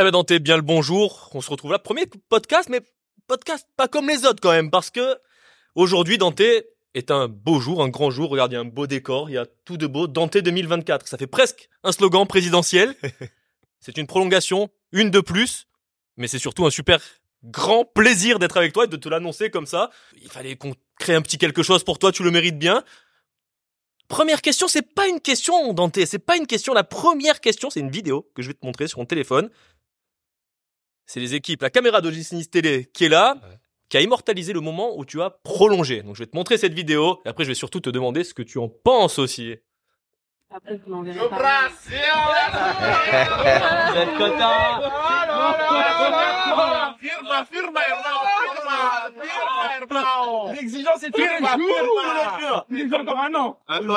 Eh ben Dante, bien le bonjour. On se retrouve là. Premier podcast, mais podcast pas comme les autres quand même, parce que aujourd'hui Dante est un beau jour, un grand jour. Regarde, il y a un beau décor, il y a tout de beau. Dante 2024, ça fait presque un slogan présidentiel. c'est une prolongation, une de plus, mais c'est surtout un super grand plaisir d'être avec toi et de te l'annoncer comme ça. Il fallait qu'on crée un petit quelque chose pour toi, tu le mérites bien. Première question, c'est pas une question, Dante, c'est pas une question. La première question, c'est une vidéo que je vais te montrer sur mon téléphone. C'est les équipes, la caméra de Télé qui est là, qui a immortalisé le moment où tu as prolongé. Donc je vais te montrer cette vidéo et après je vais surtout te demander ce que tu en penses aussi. Après, vous m'enverrez Firma, firma, firma, L'exigence est firma, firma. Il encore un an. Un an,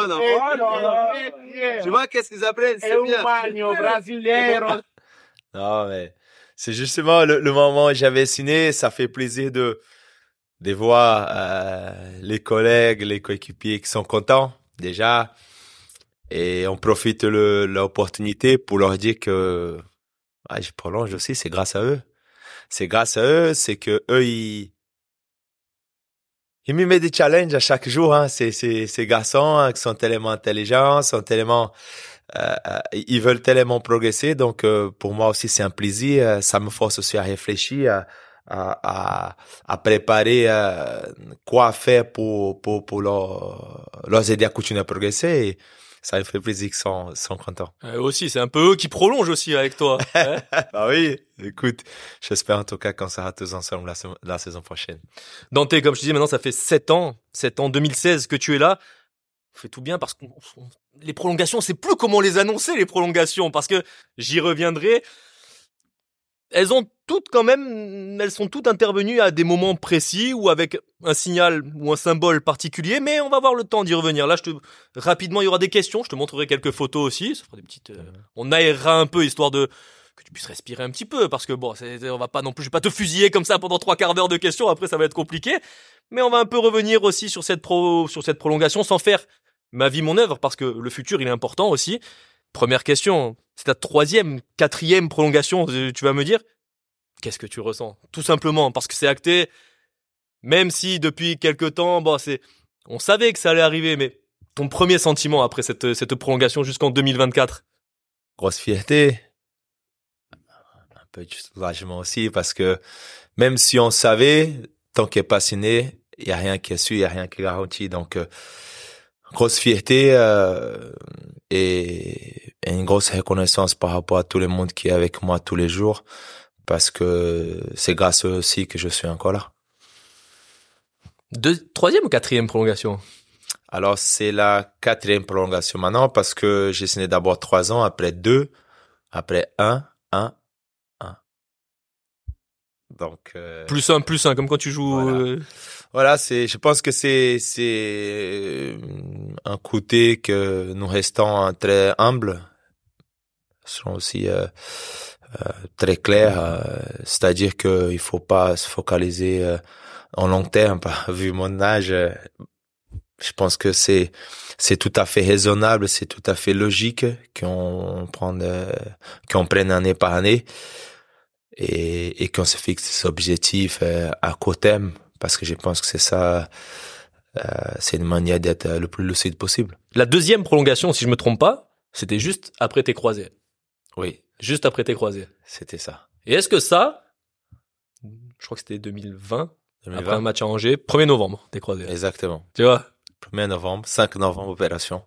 Tu vois qu'est-ce qu'ils appellent C'est bien. Non, mais c'est justement le, moment où j'avais signé. Ça fait plaisir de, voir euh, les collègues, les coéquipiers qui sont contents déjà. Et on profite de l'opportunité pour leur dire que ah, je prolonge aussi, c'est grâce à eux. C'est grâce à eux, c'est que eux, ils, me mettent des challenges à chaque jour. Hein. Ces, garçons hein, qui sont tellement intelligents, sont tellement, ils veulent tellement progresser. Donc euh, pour moi aussi, c'est un plaisir. Euh, ça me force aussi à réfléchir, à, à, à préparer quoi faire pour pour pour leur, leur aider à continuer à progresser. Et, ça me fait plaisir qu'ils sont, sont contents. Euh, aussi, c'est un peu eux qui prolongent aussi avec toi. Hein bah oui, écoute, j'espère en tout cas qu'on sera tous ensemble la, la saison prochaine. Dante, comme je disais, maintenant ça fait 7 ans, 7 ans 2016 que tu es là. On fait tout bien parce que les prolongations, c'est plus comment les annoncer les prolongations parce que j'y reviendrai. Elles ont toutes quand même, elles sont toutes intervenues à des moments précis ou avec un signal ou un symbole particulier, mais on va avoir le temps d'y revenir. Là, je te, rapidement, il y aura des questions, je te montrerai quelques photos aussi, ça fera des petites, euh, on aérera un peu histoire de, que tu puisses respirer un petit peu, parce que bon, on va pas non plus, je vais pas te fusiller comme ça pendant trois quarts d'heure de questions, après ça va être compliqué, mais on va un peu revenir aussi sur cette pro, sur cette prolongation sans faire ma vie, mon œuvre, parce que le futur, il est important aussi. Première question, c'est ta troisième, quatrième prolongation, euh, tu vas me dire, qu'est-ce que tu ressens? Tout simplement, parce que c'est acté, même si depuis quelque temps, bon, c'est, on savait que ça allait arriver, mais ton premier sentiment après cette, cette prolongation jusqu'en 2024 Grosse fierté, un peu de soulagement aussi, parce que même si on savait, tant qu'il n'est pas signé, il n'y a rien qui est sûr, il n'y a rien qui est garanti, donc... Euh, grosse fierté euh, et, une grosse reconnaissance par rapport à tout le monde qui est avec moi tous les jours parce que c'est grâce à eux aussi que je suis encore là. De, troisième ou quatrième prolongation? Alors c'est la quatrième prolongation maintenant parce que j'ai signé d'abord trois ans, après deux, après un, un, un. Donc euh, plus un, plus un, comme quand tu joues. Euh, voilà, c'est, je pense que c'est, c'est un côté que nous restons très humbles, sont aussi euh, euh, très clairs, euh, c'est-à-dire qu'il faut pas se focaliser euh, en long terme. Vu mon âge, je pense que c'est c'est tout à fait raisonnable, c'est tout à fait logique qu'on prenne qu'on prenne année par année et, et qu'on se fixe des objectifs à court terme parce que je pense que c'est ça, euh, c'est une manière d'être le plus lucide possible. La deuxième prolongation, si je me trompe pas, c'était juste après tes croisés. Oui. Juste après tes croisés. C'était ça. Et est-ce que ça, je crois que c'était 2020, 2020, après un match à Angers, 1er novembre, tes croisés. Exactement. Tu vois? 1er novembre, 5 novembre, opération.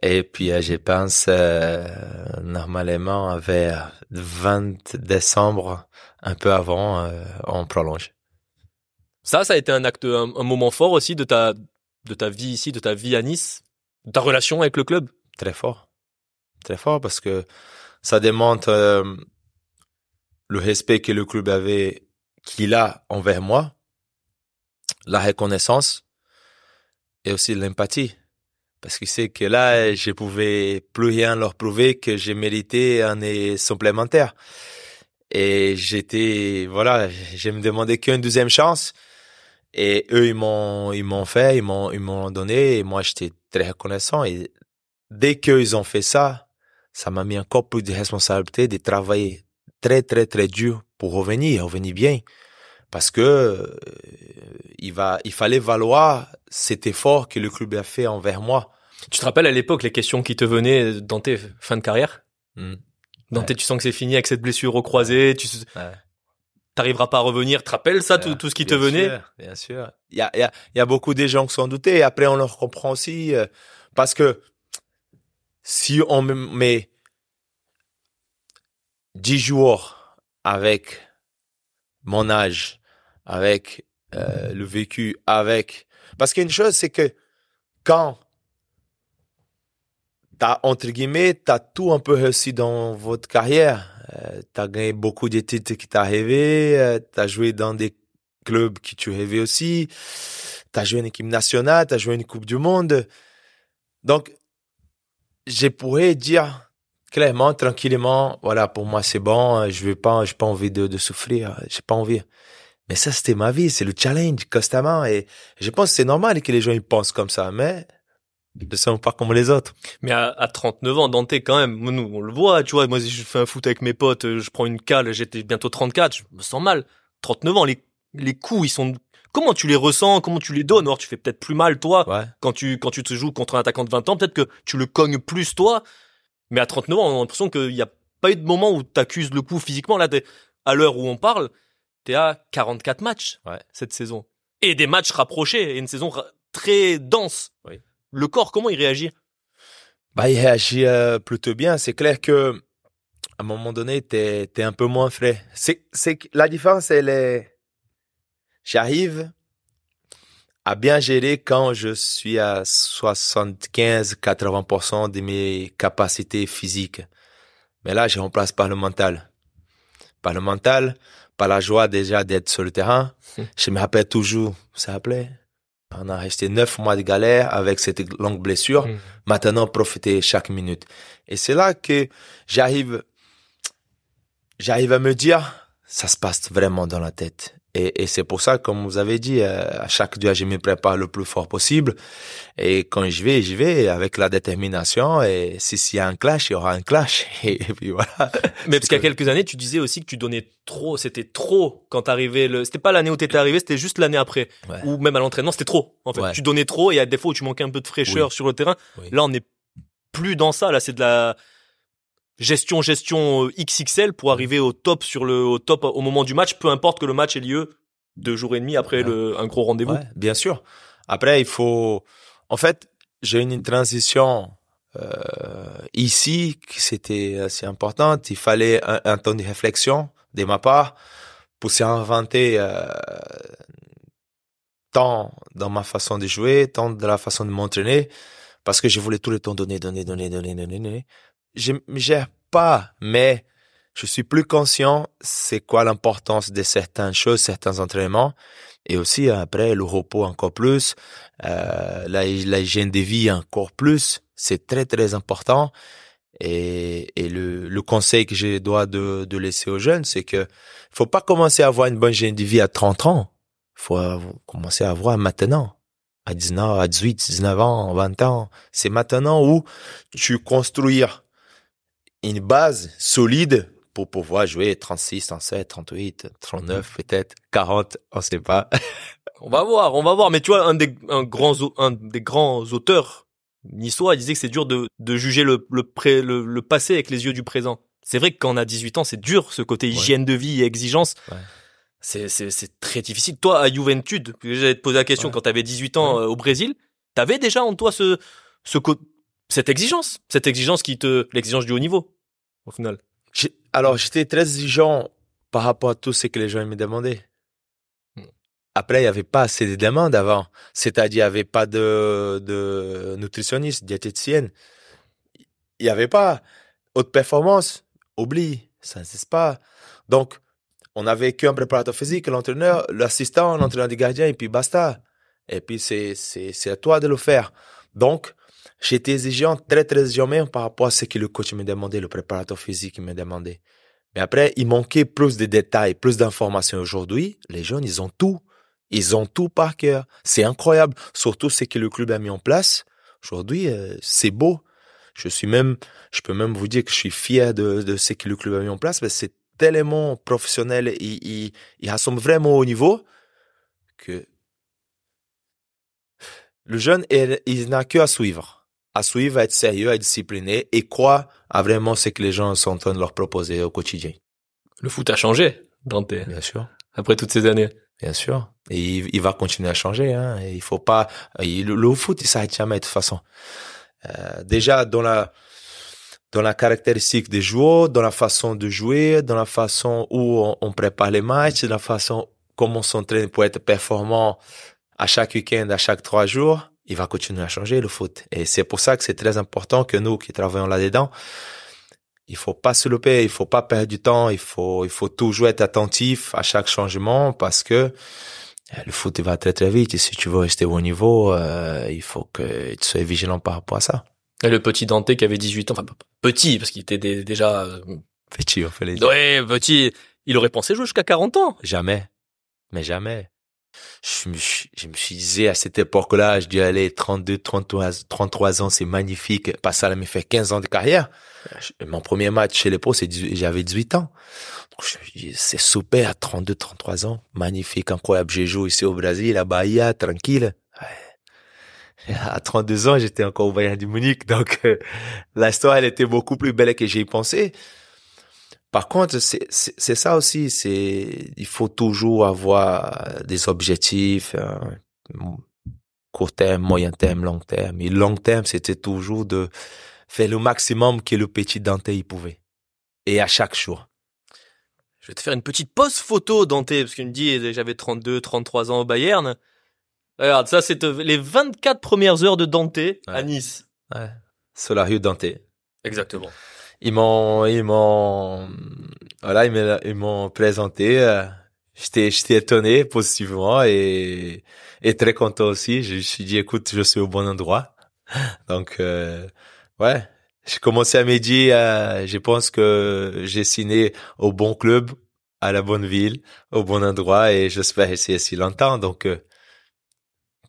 Et puis, euh, je pense, euh, normalement, vers 20 décembre, un peu avant, euh, on prolonge. Ça, ça a été un acte, un, moment fort aussi de ta, de ta vie ici, de ta vie à Nice, de ta relation avec le club. Très fort, très fort parce que ça démontre euh, le respect que le club avait, qu'il a envers moi, la reconnaissance et aussi l'empathie. Parce qu'il sait que là, je pouvais plus rien leur prouver que j'ai mérité un année supplémentaire. Et j'étais, voilà, je me demandais qu'une deuxième chance. Et eux, ils m'ont, ils m'ont fait, ils m'ont, ils m'ont donné, et moi, j'étais très reconnaissant. Et dès qu'ils ont fait ça, ça m'a mis encore plus de responsabilité de travailler très, très, très dur pour revenir, revenir bien. Parce que euh, il va, il fallait valoir cet effort que le club a fait envers moi. Tu te rappelles à l'époque les questions qui te venaient dans tes fins de carrière? Hmm. Dans Ouais. tes, tu sens que c'est fini avec cette blessure au croisé, tu Ouais. T'arriveras pas à revenir. Te rappelles ça, tout, tout ce qui te bien venait? sûr, Bien sûr. Il y a, y, a, y a beaucoup de gens qui sont doutés. Et après, on leur comprend aussi. euh, parce que si on me met 10 jours avec mon âge, avec euh, le vécu, avec... Parce qu'une chose, c'est que quand t'as, entre guillemets, t'as tout un peu réussi dans votre carrière, euh, t'as gagné beaucoup de titres qui t'as rêvé, euh, t'as joué dans des clubs qui tu rêvais aussi, t'as joué une équipe nationale, t'as joué une Coupe du Monde. Donc, je pourrais dire clairement, tranquillement, voilà, pour moi c'est bon, euh, je veux pas, j'ai pas envie de, souffrir, j'ai pas envie. Mais ça, c'était ma vie, c'est le challenge constamment et je pense que c'est normal que les gens ils pensent comme ça, mais ils ne sont pas comme les autres. Mais à, à 39 ans, Dante, quand même, nous, on le voit, tu vois, moi, si je fais un foot avec mes potes, euh, je prends une cale, j'étais bientôt 34, je me sens mal. 39 ans, les, les coups, ils sont, comment tu les ressens, comment tu les donnes? Alors, tu fais peut-être plus mal, toi, Ouais. quand tu, quand tu te joues contre un attaquant de 20 ans, peut-être que tu le cognes plus, toi. Mais à 39 ans, on a l'impression qu'il n'y a pas eu de moment où t'accuses le coup physiquement. Là, t'es- à l'heure où on parle, t'es à 44 matchs, Ouais. cette saison. Et des matchs rapprochés, et une saison ra- très dense. Oui. Le corps, comment il réagit? Bah, il réagit euh, plutôt bien. C'est clair que à un moment donné, t'es es un peu moins frais. C'est c'est que la différence, elle est. J'arrive à bien gérer quand je suis à 75-80% de mes capacités physiques. Mais là, je remplace par le mental. Par le mental, par la joie déjà d'être sur le terrain. Je me rappelle toujours, vous vous rappelez? On a resté neuf mois de galère avec cette longue blessure maintenant profiter chaque minute. Et c'est là que j'arrive, j'arrive à me dire, ça se passe vraiment dans la tête. Et, et c'est pour ça, comme vous avez dit, euh, à chaque dia, je me prépare le plus fort possible. Et quand je vais, je vais avec la détermination. Et si s'il y a un clash, il y aura un clash. Et, puis voilà. Mais parce qu'il y a quelques années, tu disais aussi que tu donnais trop, c'était trop quand t'arrivais le, c'était pas l'année où t'étais arrivé, c'était juste l'année après. Ouais. Ou même à l'entraînement, c'était trop, en fait. Ouais. Tu donnais trop et à des fois où tu manquais un peu de fraîcheur sur le terrain. Oui. Là, on n'est plus dans ça. Là, c'est de la gestion, gestion euh, XXL pour arriver au top sur le, au top au moment du match, peu importe que le match ait lieu deux jours et demi après Ouais. le, un gros rendez-vous. Ouais, bien sûr. Après, il faut. En fait, j'ai eu une transition euh, ici qui c'était assez importante. Il fallait un, un temps de réflexion de ma part pour s'inventer euh, tant dans ma façon de jouer, tant de la façon de m'entraîner, parce que je voulais tout le temps donner, donner, donner, donner, donner, donner. Je me gère pas, mais je suis plus conscient c'est quoi l'importance de certaines choses, certains entraînements. Et aussi, après, le repos encore plus, euh, la, la hygiène de vie encore plus, c'est très, très important. Et, et le, le conseil que je dois de, de laisser aux jeunes, c'est que faut pas commencer à avoir une bonne hygiène de vie à 30 ans. faut commencer à avoir maintenant. À 19, à 18, 19 ans, 20 ans. C'est maintenant où tu construis une base solide pour pouvoir jouer 36, 37, 38, 39, peut-être 40, on sait pas. On va voir, on va voir. Mais tu vois, un des, un grand, un des grands auteurs niçois il disait que c'est dur de, de juger le, le, pré, le, le passé avec les yeux du présent. C'est vrai que quand on a 18 ans, c'est dur, ce côté hygiène de vie et exigence. Ouais. C'est, c'est, c'est très difficile. Toi, à Juventud, j'allais te poser la question, Ouais. quand tu avais 18 ans euh, au Brésil, t'avais déjà en toi ce, ce, co- cette exigence, cette exigence qui te, l'exigence du haut niveau, au final. Alors, j'étais très exigeant par rapport à tout ce que les gens me demandaient. Hmm. Après, il n'y avait pas assez de demandes avant. C'est-à-dire, il n'y avait pas de, de nutritionniste, diététicienne. Il n'y avait pas haute performance. Oublie, ça n'existe pas. Donc, on avait qu'un préparateur physique, l'entraîneur, l'assistant, l'entraîneur du gardien, et puis basta. Et puis, c'est, c'est, c'est à toi de le faire. Donc, j'étais exigeant, très, très exigeant même par rapport à ce que le coach me demandait, le préparateur physique me demandait. Mais après, il manquait plus de détails, plus d'informations. Aujourd'hui, les jeunes, ils ont tout. Ils ont tout par cœur. C'est incroyable. Surtout ce que le club a mis en place. Aujourd'hui, euh, c'est beau. Je suis même, je peux même vous dire que je suis fier de, de ce que le club a mis en place, parce que c'est tellement professionnel, il, il, il assomme vraiment au niveau que le jeune, il, il n'a que à suivre. À suivre, à être sérieux, à être discipliné et croire à vraiment ce que les gens sont en train de leur proposer au quotidien. Le foot a changé, Dante, Bien sûr. après toutes ces années. Bien sûr. Et il, il va continuer à changer. Hein. Et il faut pas. il- le, le foot, il s'arrête jamais de toute façon. Euh, déjà dans la dans la caractéristique des joueurs, dans la façon de jouer, dans la façon où on, on prépare les matchs, dans la façon comment on s'entraîne pour être performant à chaque week-end, à chaque trois jours, il va continuer à changer le foot. Et c'est pour ça que c'est très important que nous qui travaillons là-dedans, il faut pas se louper, il faut pas perdre du temps, il faut, il faut toujours être attentif à chaque changement parce que euh, le foot va très très vite et si tu veux rester au niveau, euh, il faut que tu sois vigilant par rapport à ça. Et le petit Dante qui avait 18 ans, enfin petit parce qu'il était dé- déjà euh, Petit, on fait les dire. ouais petit, il aurait pensé jouer jusqu'à 40 ans. Jamais. Mais jamais. Je me, je me suis dit à cette époque-là, je dis allez, 32, 33, 33 ans, c'est magnifique. Pas ça, m'a fait 15 ans de carrière. Je- Mon premier match chez les pros, c'est 18 j'avais 18 ans. Me c'est super à 32, 33 ans. Magnifique, incroyable. J'ai joué ici au Brésil, à Bahia, tranquille. Ouais. À 32 ans, j'étais encore au Bayern du Munich. Donc, euh, l'histoire, elle était beaucoup plus belle que j'ai pensé. Par contre, c'est ça aussi. C'est il faut toujours avoir des objectifs euh, court terme, moyen terme, long terme. Et long terme, c'était toujours de faire le maximum que le petit Dante y pouvait. Et à chaque jour. Je vais te faire une petite pause photo, Dante, parce qu'il me dit j'avais 32, 33 ans au Bayern. Regarde, ça c'est euh, les 24 premières heures de Dante à Nice. Ouais. Solario Dante. Exactement. Ils m'ont, ils m'ont, voilà, ils m'ont, présenté. euh, J'étais, j'étais étonné positivement et, et très content aussi. Je me suis dit, écoute, je suis au bon endroit. Donc, euh, ouais, j'ai commencé à me dire, euh, je pense que j'ai signé au bon club, à la bonne ville, au bon endroit et j'espère rester si longtemps. Donc, euh,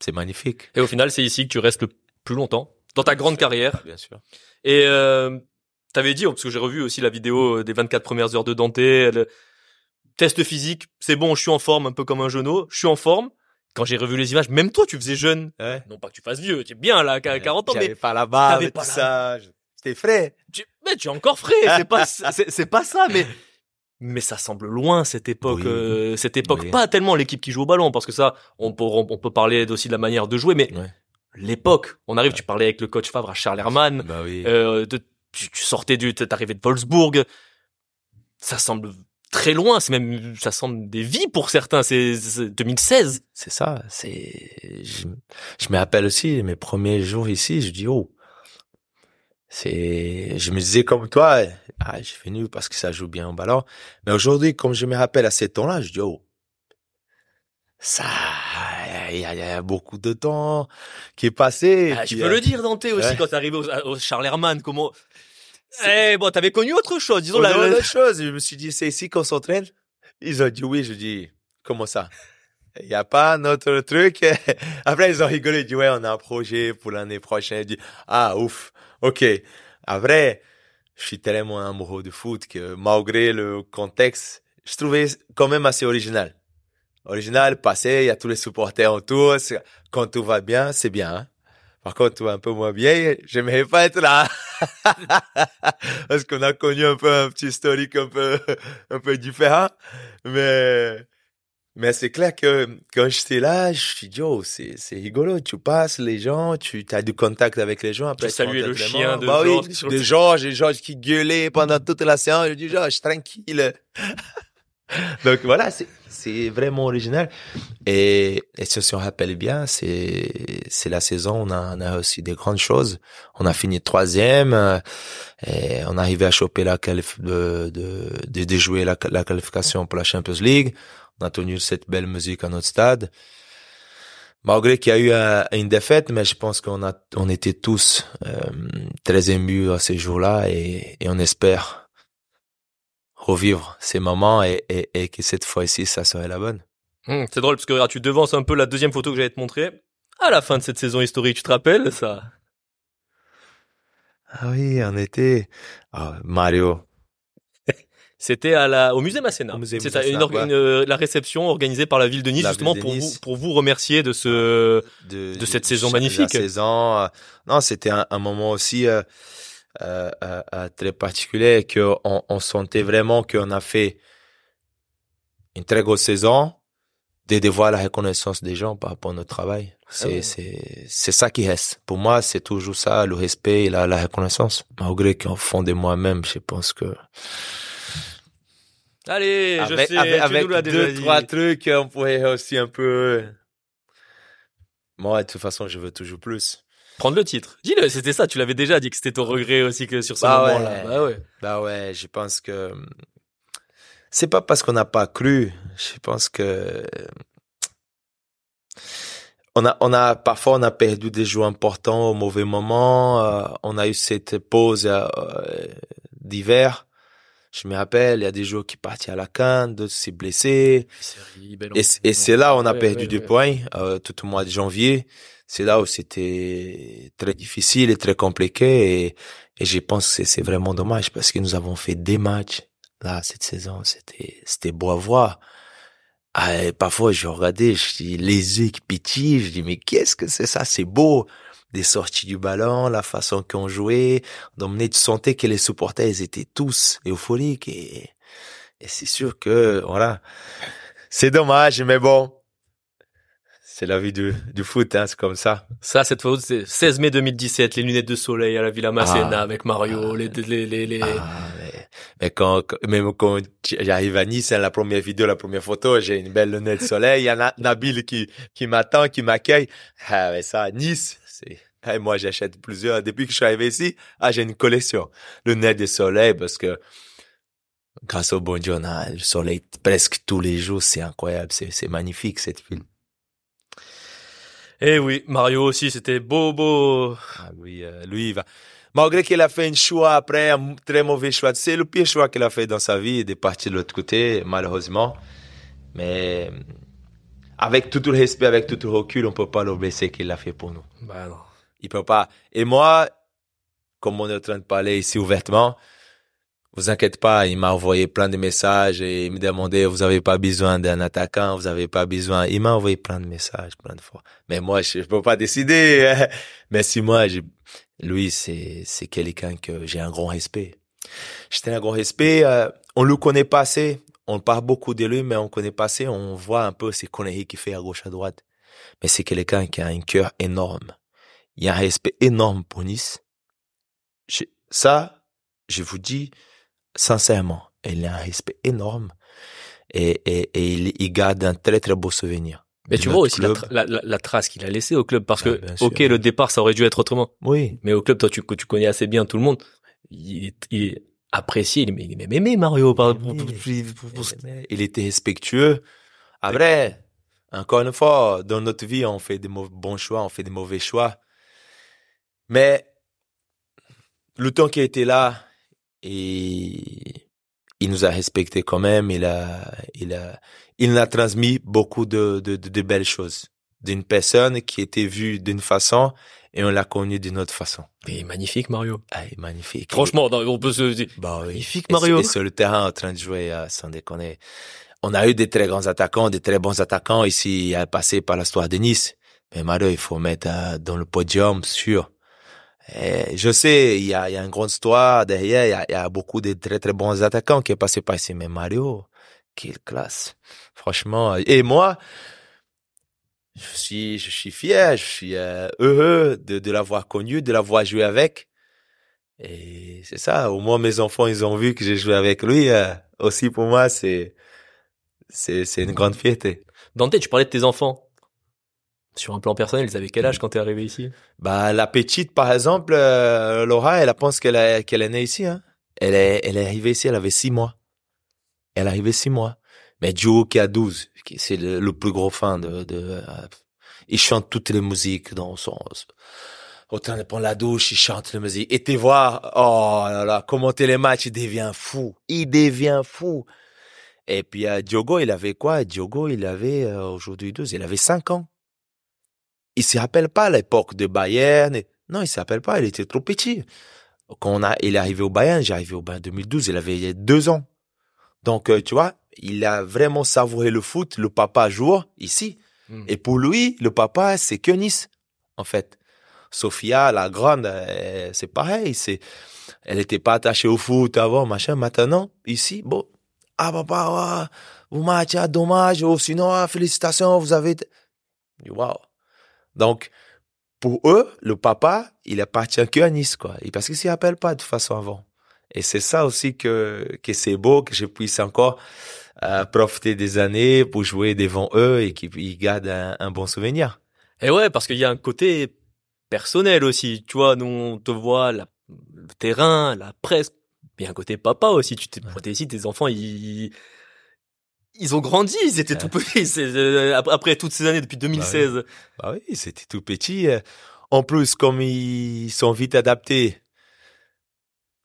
c'est magnifique. Et au final, c'est ici que tu restes le plus longtemps dans ta grande carrière. Bien sûr. Et euh, t'avais dit, parce que j'ai revu aussi la vidéo des 24 premières heures de Dante, le test physique, c'est bon, je suis en forme, un peu comme un genou, je suis en forme. Quand j'ai revu les images, même toi, tu faisais jeune. Ouais. Non pas que tu fasses vieux, tu es bien là, à 40 ans, J'avais pas la barbe t'avais et tout la- ça. J'étais frais. tu, mais tu es encore frais, c'est pas, c'est, pas ça, mais, mais ça semble loin cette époque, Oui. euh, cette époque, Oui. pas tellement l'équipe qui joue au ballon, parce que ça, on peut, on peut parler aussi de la manière de jouer, mais Ouais. l'époque, on arrive, tu parlais avec le coach Favre à Charles Hermann, Bah oui. euh, de- tu, tu sortais du, arrivé de Wolfsburg, ça semble très loin, c'est même, ça semble des vies pour certains, c'est, c'est 2016. C'est ça. C'est. Je, je me rappelle aussi mes premiers jours ici. Je dis oh. C'est. Je me disais comme toi. Ah, je suis venu parce que ça joue bien au ballon. Mais aujourd'hui, comme je me rappelle à ces temps-là, je dis oh. Ça, il y, a- il y a beaucoup de temps qui est passé. Ah, je Puis, peux euh, le dire, Dante, aussi, ouais. quand t'es arrivé au, au Charles Hermann, comment, eh, bon, t'avais connu autre chose, disons, On la, autre chose. Je me suis dit, c'est ici qu'on s'entraîne. Ils ont dit oui. Je dis, comment ça? Il n'y a pas notre truc. Après, ils ont rigolé. Ils dit, ouais, on a un projet pour l'année prochaine. Je dis, ah, ouf. OK. Après, je suis tellement amoureux du foot que malgré le contexte, je trouvais quand même assez original. Original, passé, il y a tous les supporters autour. Quand tout va bien, c'est bien. hein. Par contre, tout va un peu moins bien, j'aimerais pas être là. Parce qu'on a connu un peu un petit historique un peu, un peu différent. Mais, mais c'est clair que quand j'étais là, je suis dit, oh, c'est, c'est rigolo. Tu passes les gens, tu as du contact avec les gens. Après, Tu rentres le chien de bah Georges oui, de Georges, et Georges qui gueulait pendant toute la séance. Je dis, Georges, tranquille. Donc voilà, c'est, vraiment original. Et, et si on rappelle bien, c'est, la saison, on a, on a aussi des grandes choses. On a fini troisième, euh, et on arrivé à choper la qualif, de, de, de, de jouer la, la qualification pour la Champions League. On a tenu cette belle musique à notre stade. Malgré qu'il y a eu euh, une défaite, mais je pense qu'on a, on était tous euh, très émus à ces jours-là et, et on espère revivre ces moments et, et, et que cette fois-ci, ça serait la bonne. Hum, c'est drôle parce que regarde, tu devances un peu la deuxième photo que j'allais te montrer. À la fin de cette saison historique, tu te rappelles ça? Ah oui, on était... Ah, Mario. C'était à la, au musée Masséna. Masséna, une, orga- ouais. une, euh, la réception organisée par la ville de Nice, La justement, de pour Nice. vous, pour vous remercier de ce, de, de cette saison magnifique. La saison, euh, non, c'était un, un moment aussi euh, euh, euh, euh, très particulier que on, sentait vraiment qu'on a fait une très grosse saison, de, de voir la reconnaissance des gens par rapport à notre travail. C'est ouais. c'est c'est ça qui reste. Pour moi, c'est toujours ça, le respect et la, la reconnaissance. Malgré qu'au fond de moi-même, je pense que Allez, je avec, sais, avec, avec nous deux trois trucs, on pourrait aussi un peu. Moi, de toute façon, je veux toujours plus. Prendre le titre. Dis-le, c'était ça, tu l'avais déjà dit que c'était ton regret aussi que sur ce Bah moment-là. ouais. Bah ouais. Bah ouais, je pense que c'est pas parce qu'on n'a pas cru. Je pense que on a, on a parfois on a perdu des joueurs importants au mauvais moment. Euh, on a eu cette pause euh, d'hiver. Je me rappelle, il y a des joueurs qui partent à la canne, d'autres s'est blessés. Et, c'est là on a Ouais, perdu ouais, du ouais. points euh, tout au mois de janvier. C'est là où c'était très difficile et très compliqué. Et, et je pense que c'est- vraiment dommage parce que nous avons fait des matchs là cette saison. C'était c'était beau à voir. Ah, et parfois je regardais, je dis les yeux qui pétillent. Je dis mais qu'est-ce que c'est ça? C'est beau. Des sorties du ballon, la façon qu'on jouait. Donc, tu sentais que les supporters ils étaient tous euphoriques et, et c'est sûr que voilà. C'est dommage, mais bon. C'est la vie du, du foot, hein, c'est comme ça. Ça, cette fois, c'est 16 mai 2017, les lunettes de soleil à la Villa Masséna Ah. avec Mario, Ah. les, les, les, les- Ah, mais, mais quand, même quand j'arrive à Nice, hein, la première vidéo, la première photo, j'ai une belle lunette de soleil. Il y a Na- Nabil qui, qui m'attend, qui m'accueille. Ah, mais ça, Nice, c'est, ah, moi, j'achète plusieurs. Depuis que je suis arrivé ici, ah, j'ai une collection. Lunettes de soleil parce que, grâce au bon Dieu, on a le soleil presque tous les jours. C'est incroyable. C'est, c'est magnifique, cette ville. Eh oui, Mario aussi, c'était beau, beau. Ah, lui, euh, lui, il va. Malgré qu'il a fait un choix après, un très mauvais choix. C'est le pire choix qu'il a fait dans sa vie, de partir de l'autre côté, malheureusement. Mais euh, avec tout le respect, avec tout le recul, on peut pas le blesser qu'il a fait pour nous. Bah non. Il peut pas. Et moi, comme on est en train de parler ici ouvertement, vous inquiétez pas, il m'a envoyé plein de messages et il me demandait, vous avez pas besoin d'un attaquant, vous avez pas besoin. Il m'a envoyé plein de messages, plein de fois. Mais moi, je, je peux pas décider. Mais si moi, je, lui, c'est, c'est quelqu'un que j'ai un grand respect. J'ai un grand respect. euh, on le connaît pas assez. On parle beaucoup de lui, mais on connaît pas assez. On voit un peu ces conneries qu'il fait à gauche, à droite. Mais c'est quelqu'un qui a un cœur énorme. Il y a un respect énorme pour Nice. Ça, je vous dis sincèrement, il a un respect énorme et, et, et il, il garde un très très beau souvenir. Mais tu vois aussi la, club. tra- la, la, la trace qu'il a laissée au club parce Ah, que, sûr. ok, le départ, ça aurait dû être autrement. Oui, Mais au club, toi, tu, tu connais assez bien tout le monde. Il est, il est apprécié, il est, même aimé, Mario, par, pour, pour- pour- pour- il était respectueux. Après, encore une fois, dans notre vie, on fait des bons choix, on fait des mauvais choix. Mais le temps qui était là, et il nous a respecté quand même. Il a, il a, il nous a transmis beaucoup de, de, de, belles choses d'une personne qui était vue d'une façon et on l'a connue d'une autre façon. Il est magnifique, Mario. Ah, est magnifique. Franchement, non, on peut se dire. Bah oui. Magnifique, Et Mario. Et sur le terrain, en train de jouer, euh, sans déconner. On a eu des très grands attaquants, des très bons attaquants ici, à passer par l'histoire de Nice. Mais Mario, il faut mettre euh, dans le podium, sûr. Et je sais, il y a, y a une grande histoire derrière, il y a, y a beaucoup de très très bons attaquants qui est passé par ici. Mais Mario, quelle classe. Franchement. Et moi, je suis, je suis fier, je suis euh, heureux de, de l'avoir connu, de l'avoir joué avec. Et c'est ça. Au moins, mes enfants, ils ont vu que j'ai joué avec lui. euh, aussi, pour moi, c'est, c'est, c'est une grande fierté. Dante, tu parlais de tes enfants. Sur un plan personnel, ils avaient quel âge quand t'es arrivé ici? Bah, la petite, par exemple, euh, Laura, elle pense qu'elle est, qu'elle est née ici, hein. Elle est, elle est arrivée ici, elle avait six mois. Elle est arrivée six mois. Mais Joe, qui a 12, qui c'est le, le plus gros fan de, de, euh, il chante toutes les musiques dans son, au train de prendre la douche, il chante les musiques. Et tu vois, oh là là, commenter les matchs, il devient fou. Il devient fou. Et puis, euh, Diogo, il avait quoi? Diogo, il avait, euh, aujourd'hui 12, il avait cinq ans. Il se rappelle pas l'époque de Bayern. Non, il se rappelle pas, il était trop petit. Quand on a, il est arrivé au Bayern, j'ai arrivé au Bayern en 2012, il avait deux ans. Donc, euh, tu vois, il a vraiment savouré le foot. Le papa joue ici. Mm. Et pour lui, le papa, c'est que Nice, en fait. Sophia, la grande, euh, c'est pareil. C'est, elle était pas attachée au foot avant, machin. Maintenant, ici, bon, ah papa, ouais, vous match, ah, dommage, ou sinon, ah, félicitations, vous avez. Waouh. Donc, pour eux, le papa, il appartient que à Nice, quoi. Et parce qu'il s'y appelle pas de toute façon avant. Et c'est ça aussi que, que c'est beau, que je puisse encore euh, profiter des années pour jouer devant eux et qu'ils ils gardent un, un bon souvenir. Et ouais, parce qu'il y a un côté personnel aussi. Tu vois, nous, on te voit la- le terrain, la presse. Mais il y a un côté papa aussi. Tu t'es Ouais. tes enfants, ils, ils ont grandi, ils étaient Ouais. tout petits. Euh, ap- après toutes ces années, depuis 2016. Bah oui, c'était tout petit. euh. En plus, comme ils sont vite adaptés.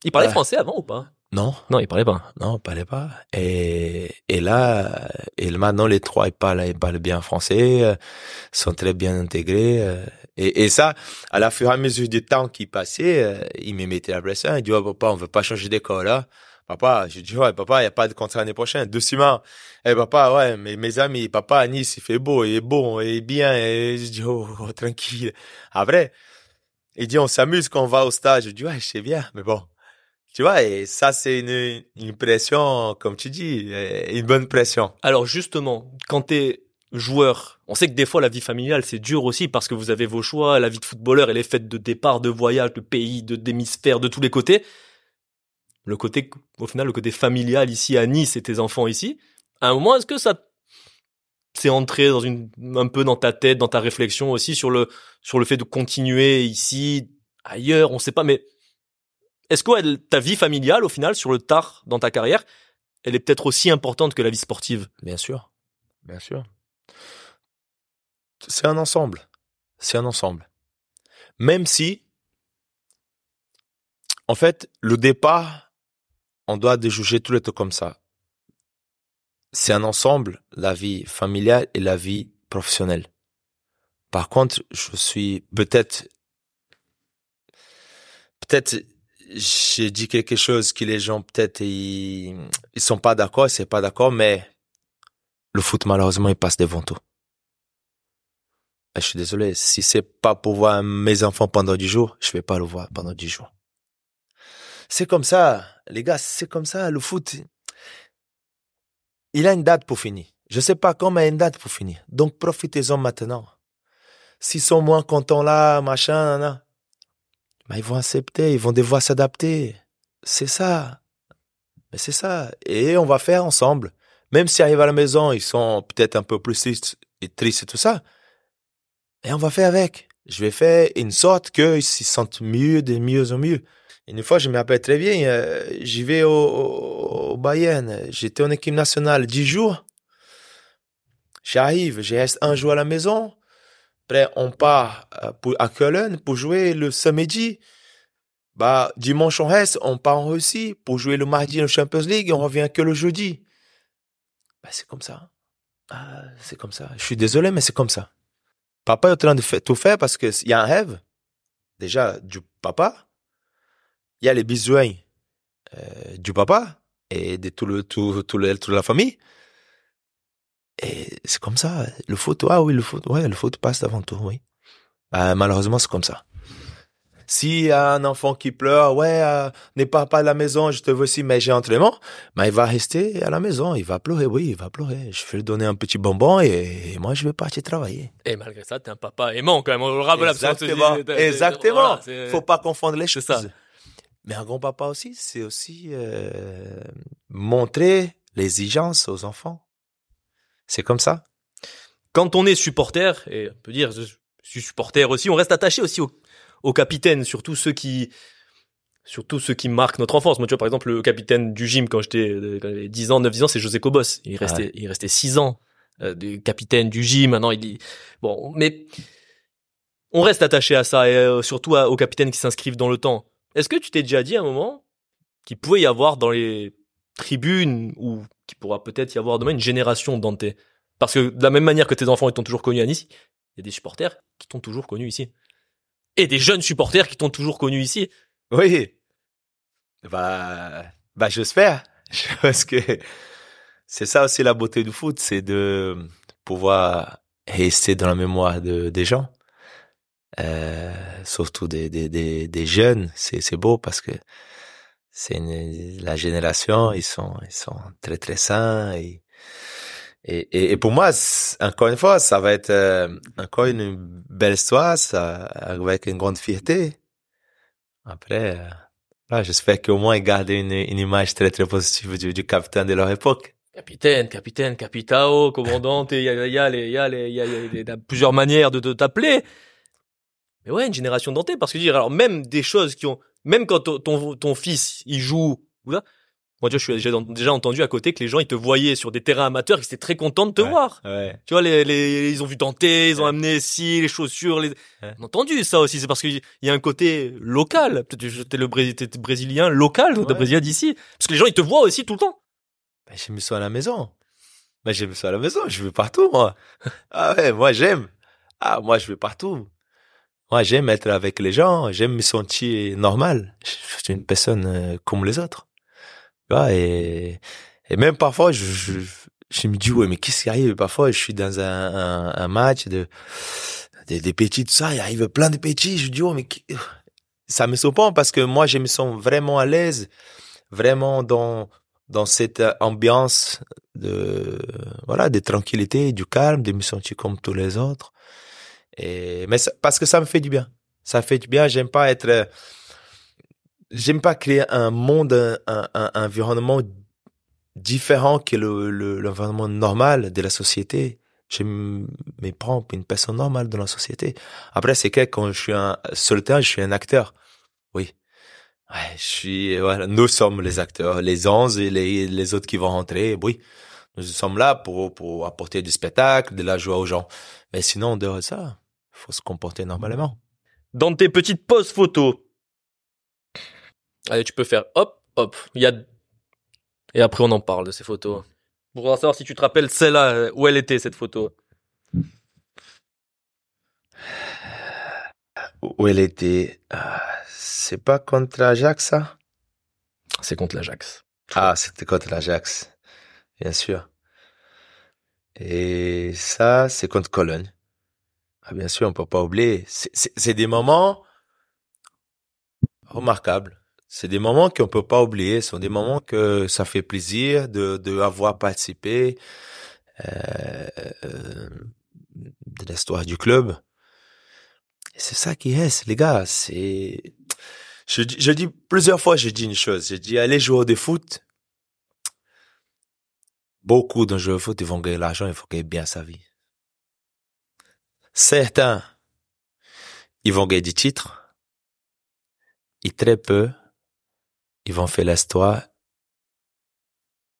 Ils parlaient Ouais. français avant ou pas? Non, Non, ils parlaient pas. non, parlait pas. Et, et là, et maintenant, les trois, ils parlent, ils parlent bien français, euh, sont très bien intégrés. euh. Et, et ça, à la fur et à mesure du temps qui passait, euh, ils me mettaient la pression. Ils disaient, oh, papa, on veut pas changer d'école, là. Papa, je dis, ouais, papa, il n'y a pas de contrat l'année prochaine. Doucement. Eh, papa, ouais, mais mes amis, papa, Nice, il fait beau, il est bon, il est bien. Et je dis, oh, oh, tranquille. Après, il dit, on s'amuse quand on va au stage. Je dis, ouais, je sais bien, mais bon. Tu vois, et ça, c'est une, une pression, comme tu dis, une bonne pression. Alors justement, quand t'es joueur, on sait que des fois la vie familiale c'est dur aussi parce que vous avez vos choix, la vie de footballeur elle est faite de départ, de voyage, de pays, de d'hémisphères, de tous les côtés. Le côté, au final, le côté familial ici à Nice et tes enfants ici. À un moment, est-ce que ça s'est entré dans une un peu dans ta tête, dans ta réflexion aussi sur le sur le fait de continuer ici, ailleurs, on sait pas, mais est-ce que ta vie familiale au final sur le tard dans ta carrière, elle est peut-être aussi importante que la vie sportive? Bien sûr. Bien sûr. C'est un ensemble. C'est un ensemble. Même si, en fait, le départ, on doit déjuger tout le temps comme ça. C'est un ensemble, la vie familiale et la vie professionnelle. Par contre, je suis peut-être, peut-être, j'ai dit quelque chose que les gens peut-être ils, ils sont pas d'accord, c'est pas d'accord, mais le foot malheureusement il passe devant tout. Et je suis désolé, si c'est pas pour voir mes enfants pendant 10 jours, je vais pas le voir pendant 10 jours. C'est comme ça, les gars, c'est comme ça, le foot. Il a une date pour finir. Je sais pas quand, mais une date pour finir. Donc profitez-en maintenant. S'ils sont moins contents là, machin, nanana, bah, ils vont accepter, ils vont devoir s'adapter. C'est ça. Mais c'est ça. Et on va faire ensemble. Même s'ils arrivent à la maison, ils sont peut-être un peu plus tristes et tristes et tout ça. Et on va faire avec. Je vais faire une sorte qu'ils se sentent mieux, de mieux en mieux. Une fois, je me rappelle très bien, euh, j'y vais au, Bayern. J'étais en équipe nationale dix jours. J'arrive, je reste un jour à la maison. Après, on part euh, pour, à Cologne pour jouer le samedi. Bah, dimanche, on reste, on part en Russie pour jouer le mardi en Champions League et on revient que le jeudi. Bah, c'est comme ça. Ah, c'est comme ça. Je suis désolé, mais c'est comme ça. Papa est en train de tout faire parce qu'il y a un rêve. Déjà, du papa. Il y a les besoins euh, du papa et de tout le, tout, tout le, toute la famille. Et c'est comme ça. Le foot, ah oui, le foot, ouais, le foot passe avant tout, oui. Bah, malheureusement, c'est comme ça. Si y a un enfant qui pleure, ouais, euh, n'est pas pas à la maison, je te veux aussi, mais j'ai entraînement, bah, il va rester à la maison, il va pleurer, oui, il va pleurer. Je vais lui donner un petit bonbon et, et moi, je vais partir travailler. Et malgré ça, t'es un papa aimant quand même. On le rappelle Exactement, exactement. Voilà, c'est- Faut pas confondre les choses. ça. Mais un grand-papa aussi, c'est aussi euh, montrer l'exigence aux enfants. C'est comme ça. Quand on est supporter, et on peut dire, je suis supporter aussi, on reste attaché aussi au, au capitaine, surtout ceux qui, surtout ceux qui marquent notre enfance. Moi, tu vois, par exemple, le capitaine du gym quand j'étais euh, quand j'avais 10 ans, 9 10 ans, c'est José Cobos. Il restait, Ouais. il restait 6 ans euh, de capitaine du gym. Maintenant, il dit, bon, mais on reste attaché à ça et euh, surtout à- aux capitaines qui s'inscrivent dans le temps. Est-ce que tu t'es déjà dit à un moment qu'il pouvait y avoir dans les tribunes ou qu'il pourra peut-être y avoir demain une génération Dante? Parce que de la même manière que tes enfants ils t'ont toujours connu à Nice, il y a des supporters qui t'ont toujours connu ici. Et des jeunes supporters qui t'ont toujours connu ici. Oui. Bah, bah j'espère. Je pense que c'est ça aussi la beauté du foot, c'est de pouvoir rester dans la mémoire de, des gens, euh, surtout des, des, des, des jeunes. C'est, c'est beau parce que c'est la génération, ils sont, ils sont très très sains et et, et, pour moi, encore une fois, ça va être euh, encore une belle histoire, ça, avec une grande fierté. Après, euh, voilà, j'espère qu'au moins ils gardent une, une image très très positive du, du capitaine de leur époque. Capitaine, capitaine, capitao, commandante, il y a, y a y a les, y y a plusieurs manières de, de t'appeler. Mais ouais, une génération dentée, parce que dire, alors même des choses qui ont, même quand ton, ton, ton fils, il joue, ou là, moi, tu vois, je suis- j'ai déjà entendu à côté que les gens, ils te voyaient sur des terrains amateurs, ils étaient très contents de te Ouais. voir. Ouais. Tu vois, les, les, ils ont vu tenter, ils ont amené si les chaussures, les... Ouais. On a entendu ça aussi, c'est parce qu'il y a un côté local. Peut-être que t'es le Bré- t'es brésilien local, t'es brésilien d'ici. Parce que les gens, ils te voient aussi tout le temps. Ben, j'ai mis ça à la maison. Ben, j'ai mis ça à la maison. Je vais partout, moi. Ah ouais, moi, j'aime. Ah, moi, je vais partout. Moi, j'aime être avec les gens. J'aime me sentir normal. Je suis une personne euh, comme les autres. Tu et, et même parfois, je, je, je me dis, ouais, mais qu'est-ce qui arrive? Parfois, je suis dans un, un, un match de, des, des petits, tout ça. Il arrive plein de petits. Je dis, oh, mais qui- ça me surprend parce que moi, je me sens vraiment à l'aise, vraiment dans, dans cette ambiance de voilà de tranquillité du calme de me sentir comme tous les autres mais parce que ça me fait du bien. Ça fait du bien. J'aime pas être euh, j'aime pas créer un monde un, environnement différent que le le- l'environnement normal de la société. Je me prends pour une personne normale dans la société. Après c'est que quand je suis un sur le je suis un acteur. Oui. Je suis, voilà, nous sommes les acteurs, les 11 et les, les autres qui vont rentrer, oui. Nous sommes là pour, pour apporter du spectacle, de la joie aux gens. Mais sinon, en dehors de ça, faut se comporter normalement. Dans tes petites poses photos. Allez, tu peux faire hop, hop. Il y a... Et après, on en parle de ces photos. Pour savoir si tu te rappelles celle-là, euh, où elle était, cette photo. Où elle était, ah, c'est pas contre Ajax, ça? C'est contre l'Ajax. Ah, c'était contre l'Ajax. Bien sûr. Et ça, c'est contre Cologne. Ah, bien sûr, on peut pas oublier. C'est- des moments remarquables. C'est des moments qu'on peut pas oublier. Ce sont des moments que ça fait plaisir de, de avoir participé euh, euh, de l'histoire du club. C'est ça qui reste, les gars. C'est, je, je dis plusieurs fois, je dis une chose. Je dis, allez jouer au foot. Beaucoup d'un joueur de foot, ils vont gagner l'argent, il faut gagner bien sa vie. Certains, ils vont gagner des titres. Et très peu, ils vont faire l'histoire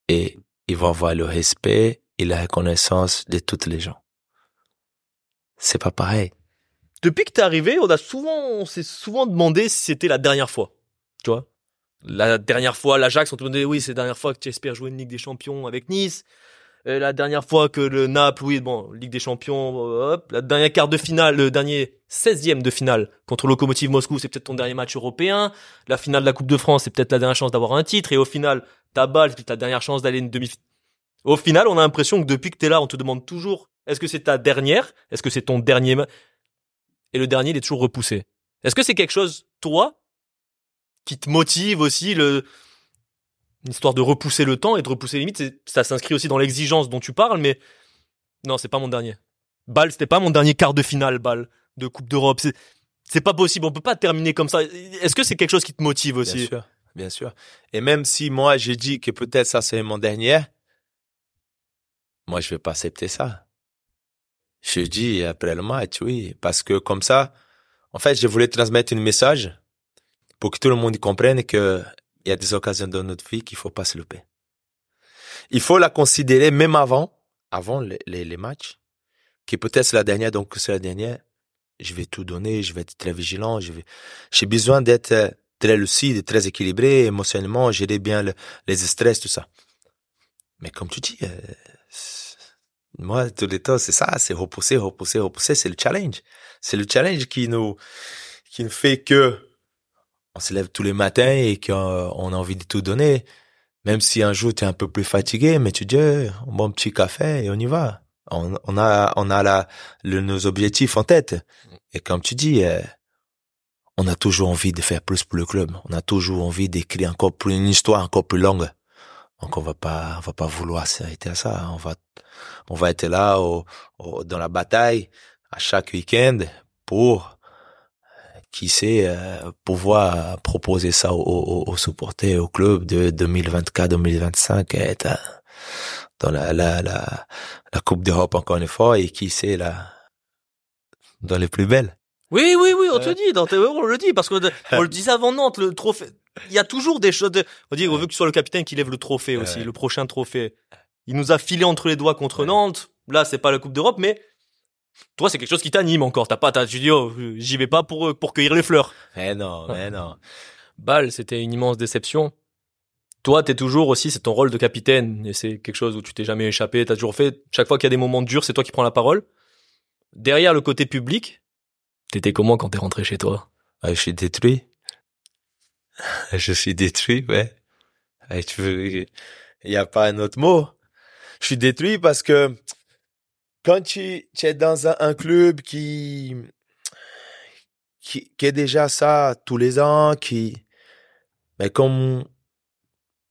et ils vont avoir le respect et la reconnaissance de toutes les gens. C'est pas pareil. Depuis que t'es arrivé, on a souvent, on s'est souvent demandé si c'était la dernière fois. Tu vois? La dernière fois, l'Ajax, on te demandait, oui, c'est la dernière fois que tu espères jouer une Ligue des Champions avec Nice. La dernière fois que le Naples, oui, bon, Ligue des Champions. La dernière quart de finale, le dernier 16e de finale contre Lokomotiv Moscou, c'est peut-être ton dernier match européen. La finale de la Coupe de France, c'est peut-être la dernière chance d'avoir un titre. Et au final, ta balle, c'est la dernière chance d'aller une demi Au final, on a l'impression que depuis que t'es là, on te demande toujours, est-ce que c'est ta dernière? Est-ce que c'est ton dernier ma- et le dernier il est toujours repoussé. Est-ce que c'est quelque chose, toi, qui te motive aussi le une histoire de repousser le temps et de repousser les limites Ça s'inscrit aussi dans l'exigence dont tu parles, mais non, c'est pas mon dernier. Bâle, c'était pas mon dernier quart de finale, Bâle, de Coupe d'Europe. C'est pas possible, on peut pas terminer comme ça. Est-ce que c'est quelque chose qui te motive Bien aussi sûr, bien sûr. Et même si moi j'ai dit que peut-être ça c'est mon dernier, moi je vais pas accepter ça. Je dis après le match, oui, parce que comme ça, en fait, je voulais transmettre un message pour que tout le monde comprenne que il y a des occasions dans notre vie qu'il faut pas se louper. Il faut la considérer même avant, avant les, les, les matchs, que peut-être la dernière, donc c'est la dernière. Je vais tout donner, je vais être très vigilant, je vais, j'ai besoin d'être très lucide, très équilibré, émotionnellement, gérer bien le- les stress, tout ça. Mais comme tu dis, euh, moi, tout le temps, c'est ça, c'est repousser, repousser, repousser, c'est le challenge. C'est le challenge qui nous, qui nous fait que on se lève tous les matins et qu'on on a envie de tout donner. Même si un jour tu es un peu plus fatigué, mais tu dis, eh, un petit café et on y va. On, on a, on a la, le, nos objectifs en tête. Et comme tu dis, euh, on a toujours envie de faire plus pour le club. On a toujours envie d'écrire encore plus une histoire encore plus longue. Donc on va pas, on va pas vouloir s'arrêter à ça. On va, on va être là au, au- dans la bataille à chaque week-end pour, qui sait, euh, pouvoir proposer ça aux, aux, aux supporters, au club de 2024-2025, être euh, dans la, la, la, la Coupe d'Europe encore une fois et qui sait la, dans les plus belles. Oui, oui, oui, on te Ouais. dit, dans on le dit, parce que de- on le disait avant Nantes, le trophée. Il y a toujours des choses. De, on dit, on veut que tu sois le capitaine qui lève le trophée aussi, le prochain trophée. Il nous a filé entre les doigts contre. Nantes. Là, c'est pas la Coupe d'Europe, mais toi, c'est quelque chose qui t'anime encore. T'as pas, t'as, tu dis, oh, j'y vais pas pour pour cueillir les fleurs. Mais non, mais non. Bâle, c'était une immense déception. Toi, t'es toujours aussi, c'est ton rôle de capitaine, et c'est quelque chose où tu t'es jamais échappé. T'as toujours fait. Chaque fois qu'il y a des moments durs, c'est toi qui prends la parole. Derrière le côté public, t'étais comment quand t'es rentré chez toi? Ah, je suis détruit. Je suis détruit, ouais. Ah, tu veux, il y a pas un autre mot? Je suis détruit parce que quand tu, es dans un, club qui, qui, est déjà ça tous les ans, qui, mais comme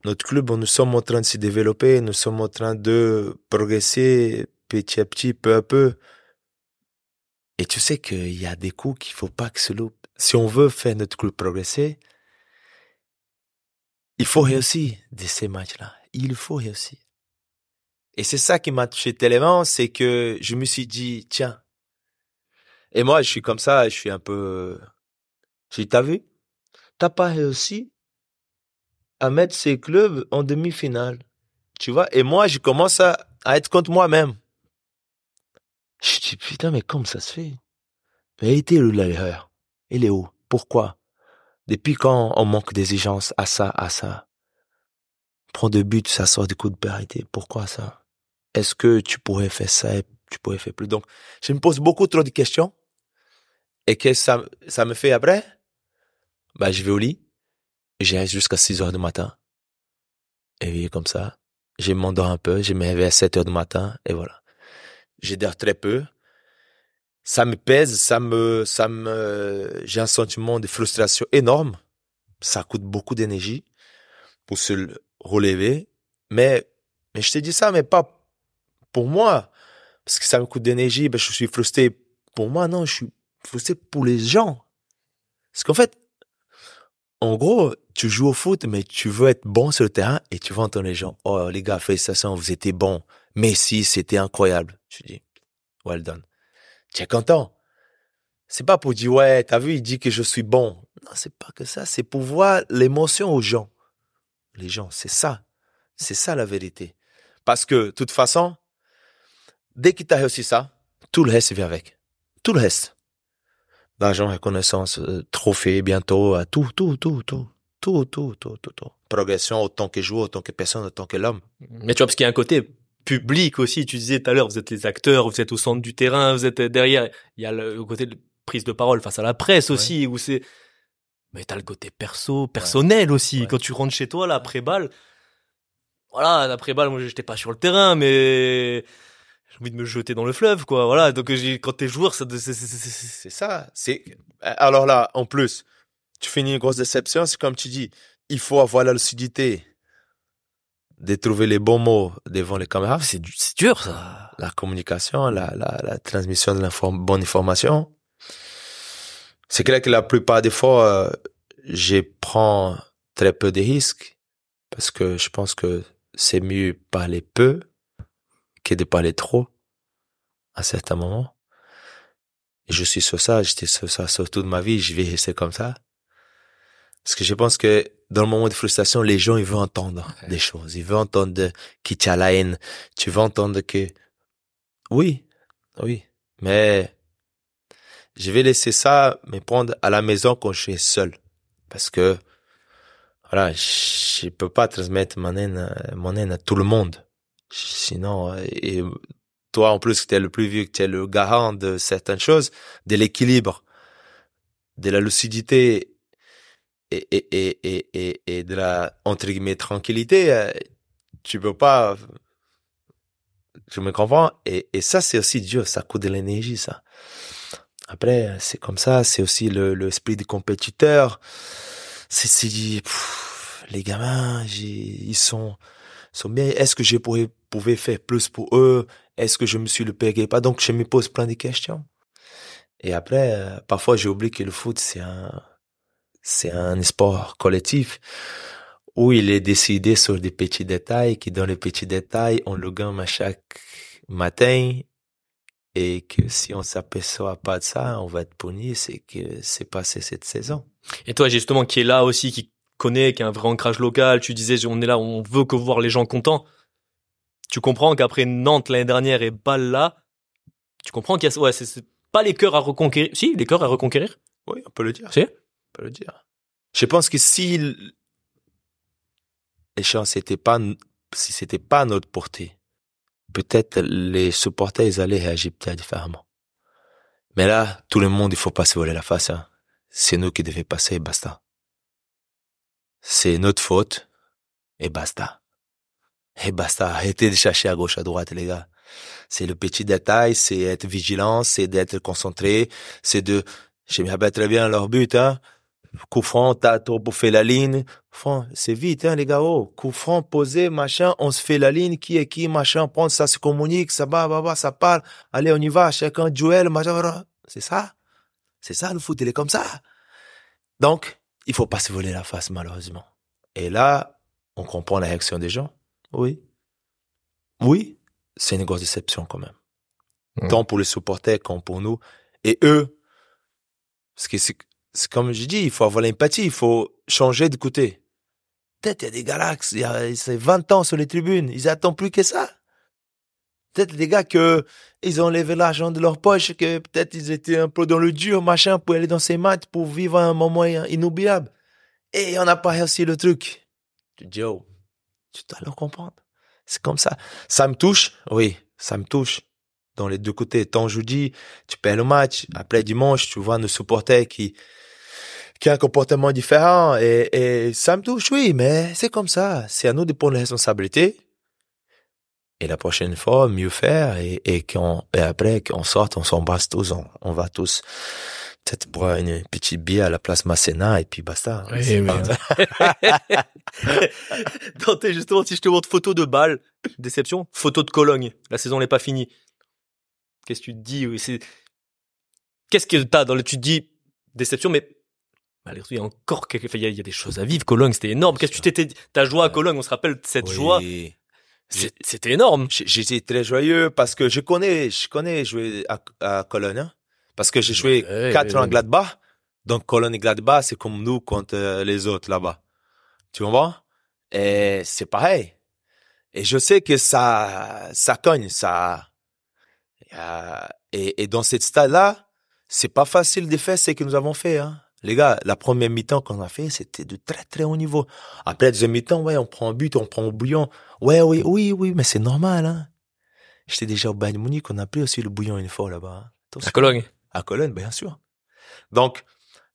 notre club, nous sommes en train de se développer, nous sommes en train de progresser petit à petit, peu à peu. Et tu sais qu'il y a des coups qu'il faut pas que se loupe. Si on veut faire notre club progresser, il faut réussir de ces matchs-là. Il faut réussir. Et c'est ça qui m'a touché tellement, c'est que je me suis dit, tiens. Et moi, je suis comme ça, je suis un peu, je dis, t'as vu? T'as pas réussi à mettre ces clubs en demi-finale. Tu vois? Et moi, je commence à, être contre moi-même. Je dis, putain, mais comme ça se fait? Mais elle était où l'erreur? Elle est où? Pourquoi? Depuis quand on manque d'exigence à ça, à ça? Prends deux buts, ça sort du coup de parité. Pourquoi ça? Est-ce que tu pourrais faire ça et tu pourrais faire plus? Donc, je me pose beaucoup trop de questions. Et que ça, ça me fait après? Bah, je vais au lit. Je jusqu'à 6 heures du matin. Et comme ça. Je m'endors un peu. Je me réveille à 7 heures du matin. Et voilà. Je dors très peu ça me pèse, ça me, ça me, j'ai un sentiment de frustration énorme. Ça coûte beaucoup d'énergie pour se relever. Mais, mais je te dis ça, mais pas pour moi. Parce que ça me coûte d'énergie, ben je suis frustré pour moi. Non, je suis frustré pour les gens. Parce qu'en fait, en gros, tu joues au foot, mais tu veux être bon sur le terrain et tu veux entendre les gens. Oh, les gars, félicitations, vous étiez bons. Messi, c'était incroyable. Tu dis, well done tu es content. C'est pas pour dire, ouais, t'as vu, il dit que je suis bon. Non, c'est pas que ça. C'est pour voir l'émotion aux gens. Les gens, c'est ça. C'est ça la vérité. Parce que, de toute façon, dès que tu as réussi ça, tout le reste vient avec. Tout le reste. L'argent, reconnaissance, euh, trophée, bientôt, euh, tout, tout, tout, tout. Tout, tout, tout, tout, tout. Progression autant que joueur, autant que personne, autant que l'homme. Mais tu vois, parce qu'il y a un côté public aussi. Tu disais tout à l'heure, vous êtes les acteurs, vous êtes au centre du terrain, vous êtes derrière. Il y a le côté de prise de parole face à la presse aussi, où c'est. Mais t'as le côté perso, personnel aussi. Ouais. Quand tu rentres chez toi, là, après balle. Voilà, après balle, moi, j'étais pas sur le terrain, mais j'ai envie de me jeter dans le fleuve, quoi. Voilà. Donc, quand t'es joueur, ça, c'est- ça. C'est alors là, en plus, tu finis une grosse déception. C'est comme tu dis, il faut avoir la lucidité de trouver les bons mots devant les caméras. c'est du- c'est dur, ça. La communication, la, la, la transmission de la bonne information. C'est clair que la plupart des fois, euh, je prends très peu de risques parce que je pense que c'est mieux parler peu de parler trop à certains moments. Et je suis sur ça, j'étais sur ça sur toute ma vie, je vais rester comme ça. Parce que je pense que dans le moment de frustration, les gens, ils veulent entendre des choses. Ils veulent entendre que tu as la haine. Tu veux entendre que, oui, oui, mais je vais laisser ça me prendre à la maison quand je suis seul. Parce que, voilà, je peux pas transmettre mon haine, mon haine à tout le monde. Sinon, euh, et toi, en plus, tu es le plus vieux, tu es le garant de certaines choses, de l'équilibre, de la lucidité et, et, et, et, et, de la, entre guillemets, tranquillité, euh, tu peux pas, je me comprends? Et, et ça, c'est aussi dur, ça coûte de l'énergie, ça. Après, c'est comme ça, c'est aussi le, le esprit du compétiteur. C'est, c'est, les gamins, ils sont, sont bien. Est-ce que je pourrais, pouvais faire plus pour eux? Est-ce que je me suis le payé pas? Donc, je me pose plein de questions. Et après, euh, parfois, j'ai oublié que le foot, c'est un, c'est un sport collectif où il est décidé sur des petits détails, qui dans les petits détails, on le gagne à chaque matin et que si on s'aperçoit pas de ça, on va être puni, c'est que c'est passé cette saison. Et toi, justement, qui est là aussi, qui connaît, qui a un vrai ancrage local, tu disais, on est là, on veut que voir les gens contents. Tu comprends qu'après Nantes l'année dernière et Bâle là, tu comprends qu'il y a, ouais, c'est pas les cœurs à reconquérir. Si, les cœurs à reconquérir. Oui, on peut le dire. Si. On peut le dire. Je pense que si les chances n'étaient pas, si c'était pas à notre portée, peut-être les supporters, ils allaient réagir peut-être différemment. Mais là, tout le monde, il faut pas se voler la face. Hein. C'est nous qui devons passer et basta. C'est notre faute et basta. Et basta. Arrêtez de chercher à gauche, à droite, les gars. C'est le petit détail, c'est être vigilant, c'est d'être concentré, c'est de, je me rappelle très bien leur but, hein. Coup franc, t'as trop bouffé la ligne. Franc, c'est vite, hein, les gars. Oh, coup franc, posé, machin, on se fait la ligne, qui est qui, machin, prendre, ça se communique, ça va, va, va, ça parle. Allez, on y va, chacun, duel, machin, c'est ça? C'est ça, le foot, il est comme ça. Donc, il faut pas se voler la face, malheureusement. Et là, on comprend la réaction des gens. Oui. Oui, c'est une grosse déception quand même. Mmh. Tant pour les supporters qu'en pour nous. Et eux, parce que c'est comme je dis, il faut avoir l'empathie, il faut changer de côté. Peut-être il y a des galaxies, il y a c'est 20 ans sur les tribunes, ils attendent plus que ça. Peut-être des gars que ils ont levé l'argent de leur poche, que peut-être ils étaient un peu dans le dur, machin, pour aller dans ces matchs, pour vivre un moment inoubliable. Et on n'a pas réussi le truc. Tu dis, oh, tu dois le comprendre. C'est comme ça. Ça me touche, oui, ça me touche. Dans les deux côtés. Tant je dis, tu perds le match. Après dimanche, tu vois nos supporters qui, qui a un comportement différent et, et ça me touche, oui, mais c'est comme ça. C'est à nous de prendre les responsabilités. Et la prochaine fois, mieux faire et, et qu'on, et après qu'on sorte, on s'embrasse tous, on, on va tous peut-être boire une petite bière à la place Masséna et puis basta. Oui, C'est oui. pas- Dante, justement, si je te montre photo de Bâle, déception, photo de Cologne, la saison n'est pas finie. Qu'est-ce que tu te dis oui, c'est... Qu'est-ce que t'as dans le... Tu te dis, déception, mais malgré tout, il y a encore quelque... enfin, il y a, il y a des choses à vivre. Cologne, c'était énorme. Qu'est-ce que tu t'étais Ta joie à Cologne, on se rappelle de cette Oui. joie. C'est- C'était énorme. J'étais très joyeux parce que je connais, je connais jouer à, à Cologne, hein. parce que j'ai joué quatre ans à. Gladbach. Donc Cologne et Gladbach, c'est comme nous contre euh, les autres là-bas. Tu comprends? Et c'est pareil. Et je sais que ça, ça cogne, ça. Euh, et, et dans cette stade-là, c'est pas facile de faire ce que nous avons fait. Hein. Les gars, la première mi-temps qu'on a fait, c'était de très très haut niveau. Après la deuxième mi-temps, ouais, on prend un but, on prend un bouillon. Ouais, oui, oui, oui, mais c'est normal. Hein. J'étais déjà au Bayern Munich, on a pris aussi le bouillon une fois là-bas. hein. À Cologne. À Cologne, bien sûr. Donc,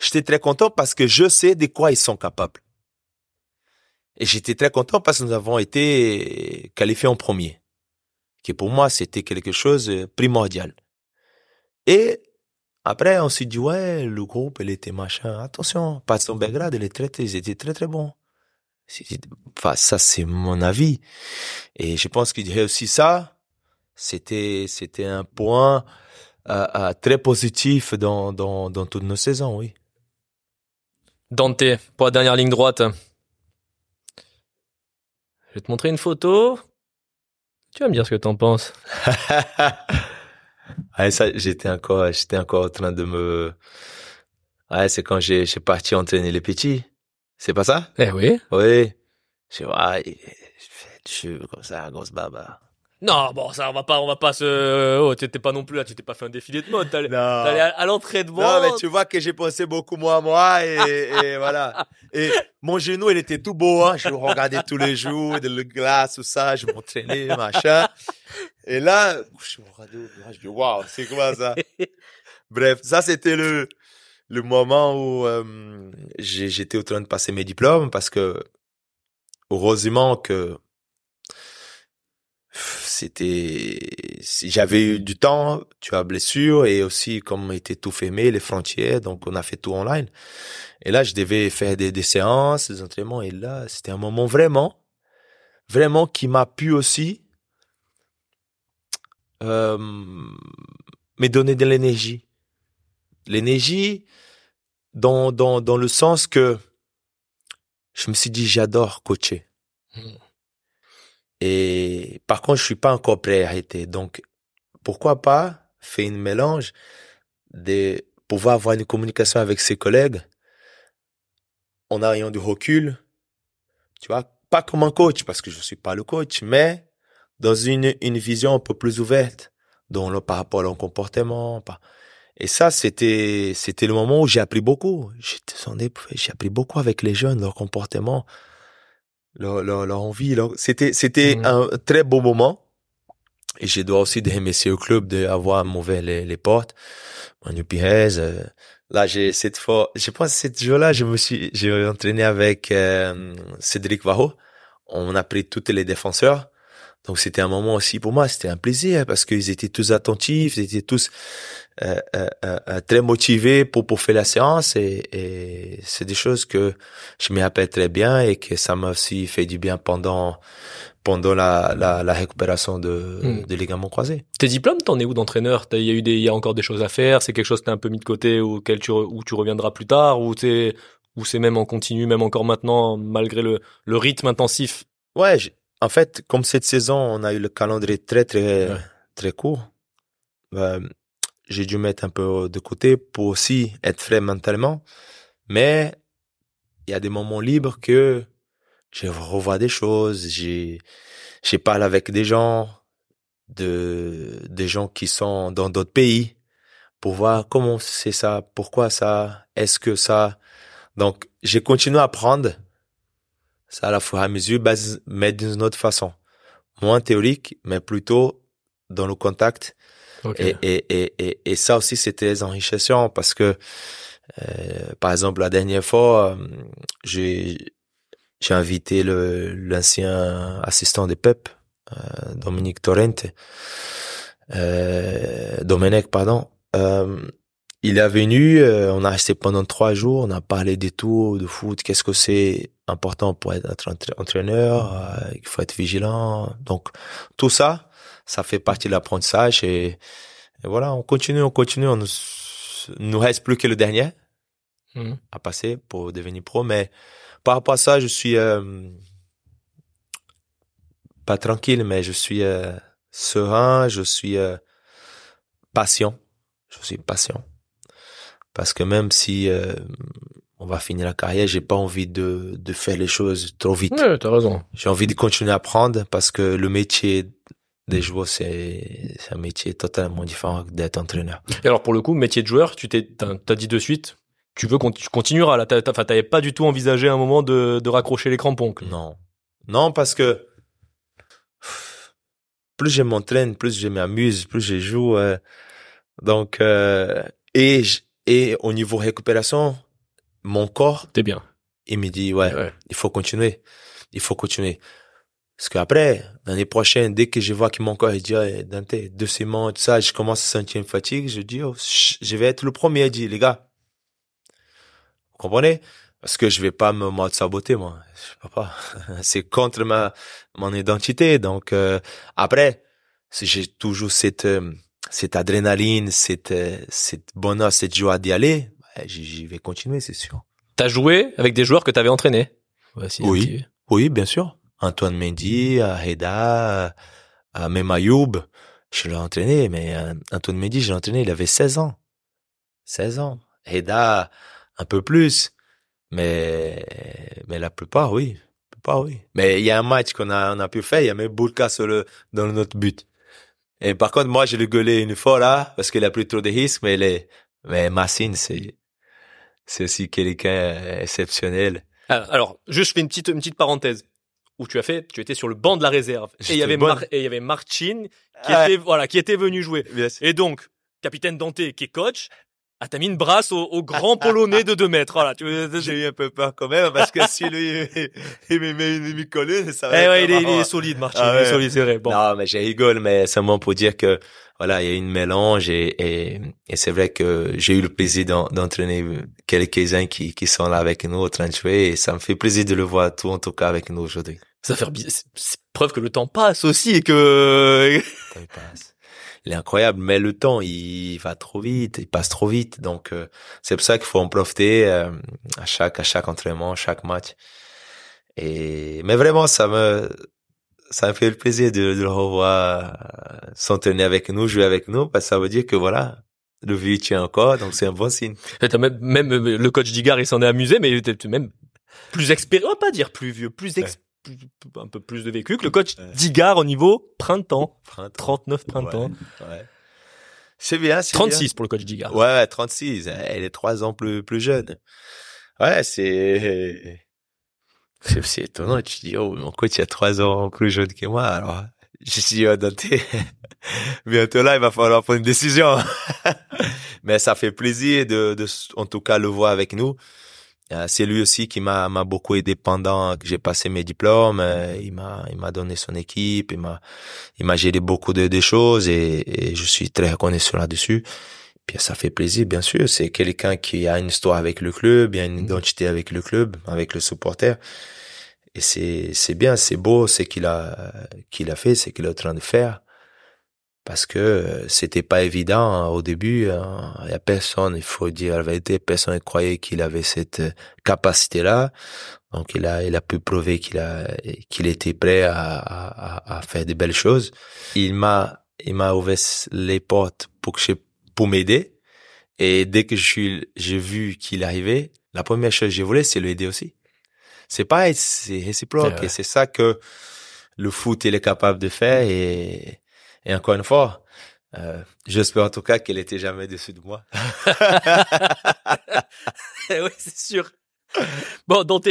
j'étais très content parce que je sais de quoi ils sont capables. Et j'étais très content parce que nous avons été qualifiés en premier. Qui pour moi, c'était quelque chose de primordial. Et après, on s'est dit, ouais, le groupe, il était machin. Attention, Patson Belgrade, il est très, ils étaient très, très bons. Enfin, ça, c'est mon avis. Et je pense qu'il dirait aussi ça. C'était, c'était un point euh, euh, très positif dans, dans, dans toutes nos saisons, oui. Dante, pour la dernière ligne droite. Je vais te montrer une photo. Tu vas me dire ce que t'en penses. ouais, ça, j'étais encore, j'étais encore en train de me, ouais, c'est quand j'ai, j'ai parti entraîner les petits. C'est pas ça? Eh oui. Oui. Je, ouais, je cheveu comme ça, grosse baba. Non, bon, ça, on va pas, on va pas se. Oh, t'étais pas non plus là, tu t'es pas fait un défilé de mode. T'allais Non. t'allais à, à l'entraînement. Non, mais tu vois que j'ai pensé beaucoup moins à moi et, et voilà. Et mon genou, il était tout beau, hein. Je le regardais tous les jours, de le glace, tout ça, je m'entraînais, machin. Et là, je regardais au miroir, je dis, waouh, c'est quoi ça? Bref, ça, c'était le, le moment où euh, j'étais au train de passer mes diplômes parce que heureusement que c'était j'avais eu du temps tu as blessure et aussi comme était tout fermé les frontières donc on a fait tout online et là je devais faire des, des séances des entraînements et là c'était un moment vraiment vraiment qui m'a pu aussi euh, me donner de l'énergie l'énergie dans, dans, dans le sens que je me suis dit, j'adore coacher. Mhm. Et par contre, je suis pas encore prêt à arrêter. Donc, pourquoi pas faire une mélange de pouvoir avoir une communication avec ses collègues en ayant du recul, tu vois, pas comme un coach, parce que je suis pas le coach, mais dans une, une vision un peu plus ouverte, dans le, par rapport à leur comportement, par, et ça, c'était, c'était le moment où j'ai appris beaucoup. Époux- J'ai appris beaucoup avec les jeunes, leur comportement, leur, leur, leur envie. leur- C'était, c'était Mhm. un très beau moment. Et je dois aussi remercier au club d'avoir ouvert les, les portes. Manu Pires, euh, là, j'ai, cette fois, je pense que cette jour-là, je me suis, j'ai entraîné avec, euh, Cédric Varro. On a pris tous les défenseurs. Donc c'était un moment aussi pour moi, c'était un plaisir parce qu'ils étaient tous attentifs, ils étaient tous euh, euh, euh, euh, très motivés pour pour faire la séance et, et c'est des choses que je me rappelle très bien et que ça m'a aussi fait du bien pendant pendant la la, la récupération de Mm. de ligaments croisés. Tes diplômes, t'en es où d'entraîneur? Il y a eu des, il y a encore des choses à faire. C'est quelque chose que t'as un peu mis de côté ou auquel tu, où tu reviendras plus tard ou t'es, ou c'est même en continu, même encore maintenant, malgré le, le rythme intensif? Ouais, en fait, comme cette saison, on a eu le calendrier très très Ouais. très court. euh, j'ai dû mettre un peu de côté pour aussi être frais mentalement. Mais il y a des moments libres que je revois des choses, j'ai j'ai parlé avec des gens, de des gens qui sont dans d'autres pays pour voir comment c'est ça, pourquoi ça, est-ce que ça. Donc j'ai continué à apprendre ça à la fois à mesure, bas- mais d'une autre façon, moins théorique, mais plutôt dans le contact et, et, et, et, et ça aussi, très enrichissant parce que, euh, par exemple, la dernière fois, euh, j'ai, j'ai invité le, l'ancien assistant de Pep, euh, Dominique Torrente, euh, Domenech, pardon. Euh, il est venu, euh, on a resté pendant trois jours, on a parlé des tours de foot, qu'est-ce que c'est important pour être entra- entraîneur, euh, il faut être vigilant. Donc, tout ça, ça fait partie de l'apprentissage et, et voilà, on continue, on continue, on nous, nous reste plus que le dernier Mhm. à passer pour devenir pro, mais par rapport à ça, je suis euh, pas tranquille, mais je suis euh, serein, je suis euh, patient, je suis patient, parce que même si euh, on va finir la carrière, j'ai pas envie de de faire les choses trop vite. Ouais, t'as raison. J'ai envie de continuer à apprendre parce que le métier des joueurs, c'est un métier totalement différent d'être entraîneur. Et alors pour le coup, métier de joueur, tu t'es, t'as, dit de suite, tu veux qu'on tu continueras là. Enfin, t'avais pas du tout envisagé un moment de, de raccrocher les crampons. quoi. Non. Non, parce que plus je m'entraîne, plus je m'amuse, plus je joue. euh, donc, euh, et, et au niveau récupération, mon corps, T'es bien. il me dit, ouais, Ouais. il faut continuer. Il faut continuer. Parce qu'après, l'année prochaine, dès que je vois que mon corps, il dit, ouais, Dante, doucement, tout ça, je commence à sentir une fatigue, je dis, oh, je vais être le premier à dire, les gars. Vous comprenez? Parce que je vais pas me saboter, moi. Je peux pas. C'est contre ma, mon identité. Donc, euh, après, si j'ai toujours cette, euh, cette adrénaline, cette, euh, cette bonheur, cette joie d'y aller, ouais, j'y vais continuer, c'est sûr. T'as joué avec des joueurs que t'avais entraînés? Voici Oui. Oui, bien sûr. Antoine Mendy, euh, même Ayoub, je l'ai entraîné, mais euh, Antoine Mendy, je l'ai entraîné, il avait 16 ans. 16 ans. Reda, un peu plus. Mais, mais la plupart, oui. La plupart, oui. Mais il y a un match qu'on a, on a pu faire, il y a même Boulka sur le, dans notre but. Et par contre, moi, je l'ai gueulé une fois là, parce qu'il a pris trop de risques, mais les, mais Massine, c'est, c'est aussi quelqu'un exceptionnel. Ah, Alors, juste je fais une petite, une petite parenthèse. Où tu as fait, tu étais sur le banc de la réserve. Et il y avait bon. Mar- et il y avait Marcin qui Ah. était, voilà, qui était venu jouer. Sûr. Et donc, capitaine Dante qui est coach, Ah, t'as mis une brasse au, au grand polonais de 2 mètres. Voilà, tu J'ai eu un peu peur quand même parce que si lui il me met une demi ça va Eh être ouais, il est, il est solide, Martin. Ah il est ouais. solide, c'est vrai. Bon. Non, mais je rigole, mais seulement pour dire que voilà, il y a une mélange et et, et c'est vrai que j'ai eu le plaisir d'en- d'entraîner quelques-uns qui qui sont là avec nous en train de jouer et ça me fait plaisir de le voir tout en tout cas avec nous aujourd'hui. Ça fait preuve que le temps passe aussi et que Le temps, il passe. Il est incroyable, mais le temps, il va trop vite, il passe trop vite. Donc, euh, c'est pour ça qu'il faut en profiter euh, à chaque à chaque entraînement, chaque match. Et mais vraiment, ça me ça me fait le plaisir de, de le revoir euh, s'entraîner avec nous, jouer avec nous, parce que ça veut dire que voilà, le vieux tient encore, donc c'est un bon signe. Même, même euh, le coach Digard, il s'en est amusé, mais t'es t'es même plus expérimenté, pas dire plus vieux, plus, ex- plus- un peu plus de vécu que le coach Ouais. Digard au niveau printemps. Printemps. 39 printemps. Ouais, ouais. C'est bien, c'est bien. 36 pour le coach Digard. Ouais, ouais, 36. Elle est trois ans plus, plus jeune. Ouais, c'est, c'est, étonnant. Tu dis, oh, mon coach, il a trois ans plus jeune que moi. Alors, je suis oh. Bientôt là, il va falloir prendre une décision. Mais ça fait plaisir de, de, en tout cas, le voir avec nous. Euh, C'est lui aussi qui m'a m'a beaucoup aidé pendant que j'ai passé mes diplômes. Euh, Il m'a il m'a donné son équipe, il m'a il m'a géré beaucoup de, de choses et, et je suis très reconnaissant là-dessus. Puis ça fait plaisir, bien sûr. C'est quelqu'un qui a une histoire avec le club, il a une identité avec le club, avec le supporter. Et c'est c'est bien, c'est beau, c'est qu'il a qu'il a fait, c'est qu'il est en train de faire. Parce que euh, c'était pas évident hein, au début. hein. Il y a personne, il faut dire la vérité, personne ne croyait qu'il avait cette euh, capacité-là. Donc il a il a pu prouver qu'il a qu'il était prêt à, à, à- faire de belles choses. Il m'a il m'a ouvert les portes pour que je pour m'aider. Et dès que je suis j'ai vu qu'il arrivait, la première chose que je voulais c'est l'aider aussi. C'est pareil, c'est réciproque et c'est ça que le foot il est capable de faire et et encore une fois, euh, j'espère en tout cas qu'elle était jamais dessus de moi. oui, c'est sûr. Bon, Dante,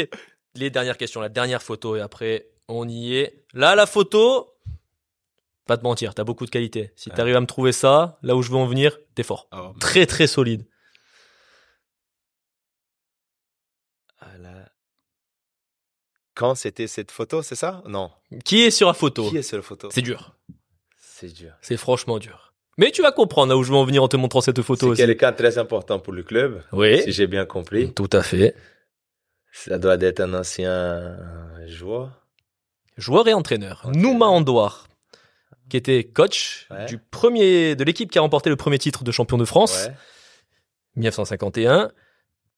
les dernières questions, la dernière photo et après on y est. Là, la photo, pas te mentir, t'as beaucoup de qualité. Si t'arrives à me trouver ça, là où je veux en venir, t'es fort. Très très solide. Voilà. Quand c'était cette photo, c'est ça? Non. Qui est sur la photo? Qui est sur la photo? C'est dur. C'est dur. C'est franchement dur. Mais tu vas comprendre là où je veux en venir en te montrant cette photo C'est quelqu'un très important pour le club, Oui. si j'ai bien compris. Tout à fait. Ça doit être un ancien joueur. Joueur et entraîneur. Ok. Nouma Andouar, qui était coach Ouais. du premier, de l'équipe qui a remporté le premier titre de champion de France, Ouais. 1951.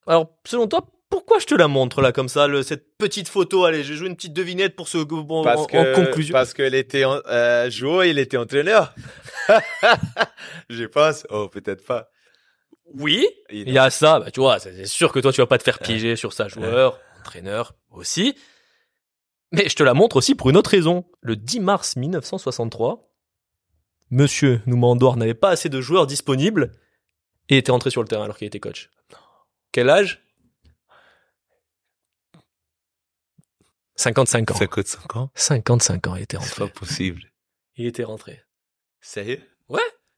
Alors, selon toi, pourquoi je te la montre là comme ça, le- cette petite photo? Allez, je joue une petite devinette pour ce bon, Parce en, que, en conclusion. parce qu'elle était en- euh, joueur, il était entraîneur. je pense. Oh, peut-être pas. Oui, il y a ça. Bah, tu vois, c'est c'est sûr que toi, tu vas pas te faire piéger sur ça, joueur, entraîneur aussi. Mais je te la montre aussi pour une autre raison. Le 10 mars 1963, Monsieur Noumandor n'avait pas assez de joueurs disponibles et était entré sur le terrain alors qu'il était coach. Quel âge? 55 ans. 55 ans? 55 ans, il était C'est rentré. pas possible. Il était rentré. Sérieux?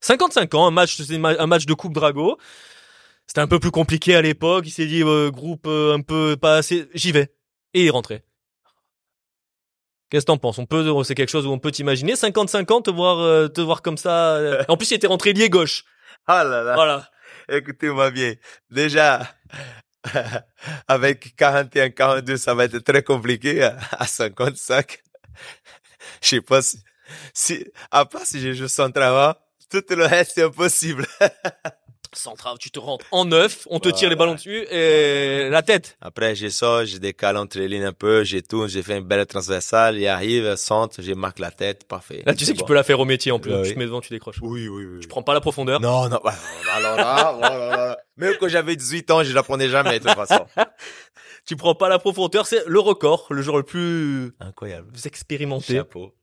55 ans, un match, c'est ma- un match de Coupe Drago. C'était un peu plus compliqué à l'époque. Il s'est dit euh, groupe euh, un peu pas assez. J'y vais. Et il est rentré. Qu'est-ce que t'en penses? On peut, c'est quelque chose où on peut t'imaginer 55 ans te voir, euh, te voir comme ça. euh. En plus, il était rentré lié gauche. Ah là là. Voilà. Écoutez-moi bien. Déjà, avec 41, 42, ça va être très compliqué. À 55, je sais pas si, si à part si je joue sans travail, tout le reste c'est impossible. Tu te rentres en neuf, on te tire les ballons dessus et la tête. Après, je sors, je décale entre les lignes un peu, je tourne, j'ai fait une belle transversale, il arrive, centre, je marque la tête, parfait. Là, tu sais que tu peux la faire au métier en plus. Ouais, tu oui. te mets devant, tu décroches. Oui, oui, oui. Tu prends pas la profondeur. Non, non, alors là, oh là là. Même quand j'avais 18 ans, je la prenais jamais, de toute façon. Tu prends pas la profondeur. C'est le record, le joueur le plus Incroyable. expérimenté. Chapeau.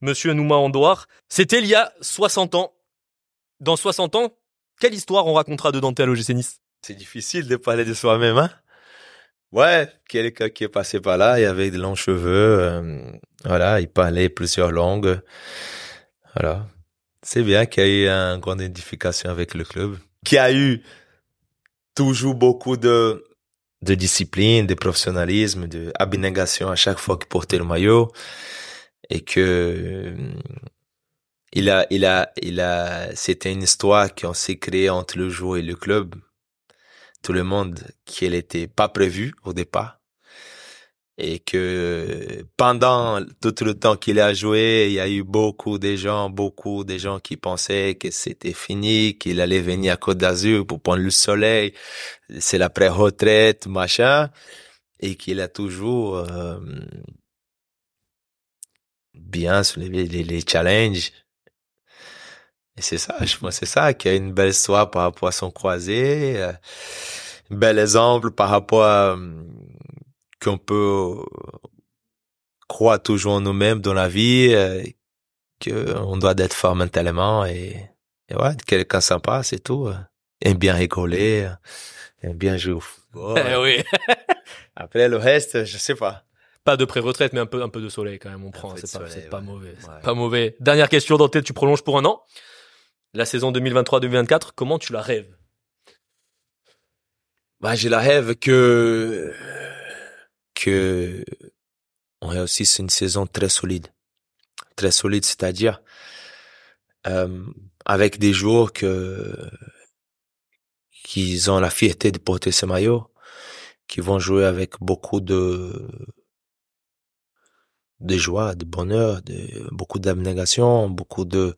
Monsieur Nouma Andouar. C'était il y a 60 ans. Dans 60 ans, quelle histoire on racontera de Dante à l'OGC Nice? C'est difficile de parler de soi-même, hein? Ouais, quelqu'un qui est passé par là, il avait de longs cheveux, euh, voilà, il parlait plusieurs langues, voilà. C'est bien qu'il y ait une grande identification avec le club, qui a eu toujours beaucoup de discipline, de professionnalisme, de à chaque fois qu'il portait le maillot et que il a, il a, il a, c'était une histoire qu'on s'est créée entre le joueur et le club. Tout le monde, qu'elle était pas prévue au départ. Et que pendant tout le temps qu'il a joué, il y a eu beaucoup de gens, beaucoup de gens qui pensaient que c'était fini, qu'il allait venir à Côte d'Azur pour prendre le soleil. C'est la pré-retraite, machin. Et qu'il a toujours, euh, bien soulevé les challenges et c'est ça, je pense, c'est ça qui a une belle histoire par rapport à son croisé, euh, un bel exemple par rapport à euh, qu'on peut croire toujours en nous-mêmes dans la vie, euh, qu'on doit être fort mentalement et, et ouais, quelqu'un sympa, c'est tout. Euh, aime bien rigoler, aime bien jouer au football. Eh oui. Après le reste, je sais pas. Pas de pré-retraite, mais un peu, un peu de soleil quand même, on prend. C'est pas, mauvais. Ouais. Pas mauvais. Dernière question, Dante, tu prolonges pour un an? La saison 2023-2024, comment tu la rêves? Bah, je la rêve que, que on réussisse une saison très solide. Très solide, c'est-à-dire, euh, avec des joueurs que, qui ont la fierté de porter ce maillot, qui vont jouer avec beaucoup de, de joie, de bonheur, beaucoup d'abnégation, beaucoup de,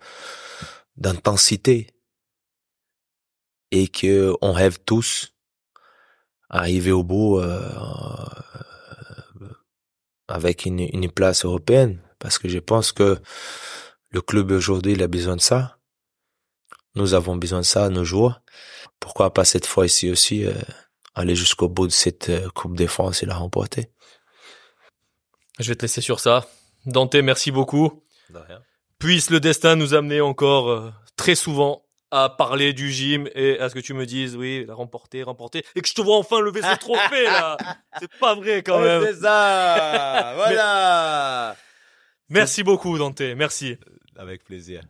d'intensité. Et que on rêve tous arriver au bout euh, avec une, une place européenne parce que je pense que le club aujourd'hui il a besoin de ça. Nous avons besoin de ça, nos joueurs. Pourquoi pas cette fois ici aussi euh, aller jusqu'au bout de cette euh, Coupe de France et la remporter. Je vais te laisser sur ça. Dante, merci beaucoup. Puisse le destin nous amener encore euh, très souvent à parler du gym et à ce que tu me dises, oui, la remporter, remporter, et que je te vois enfin lever ce trophée là. C'est pas vrai quand même. C'est ça, voilà. Merci beaucoup Dante, merci. Avec plaisir.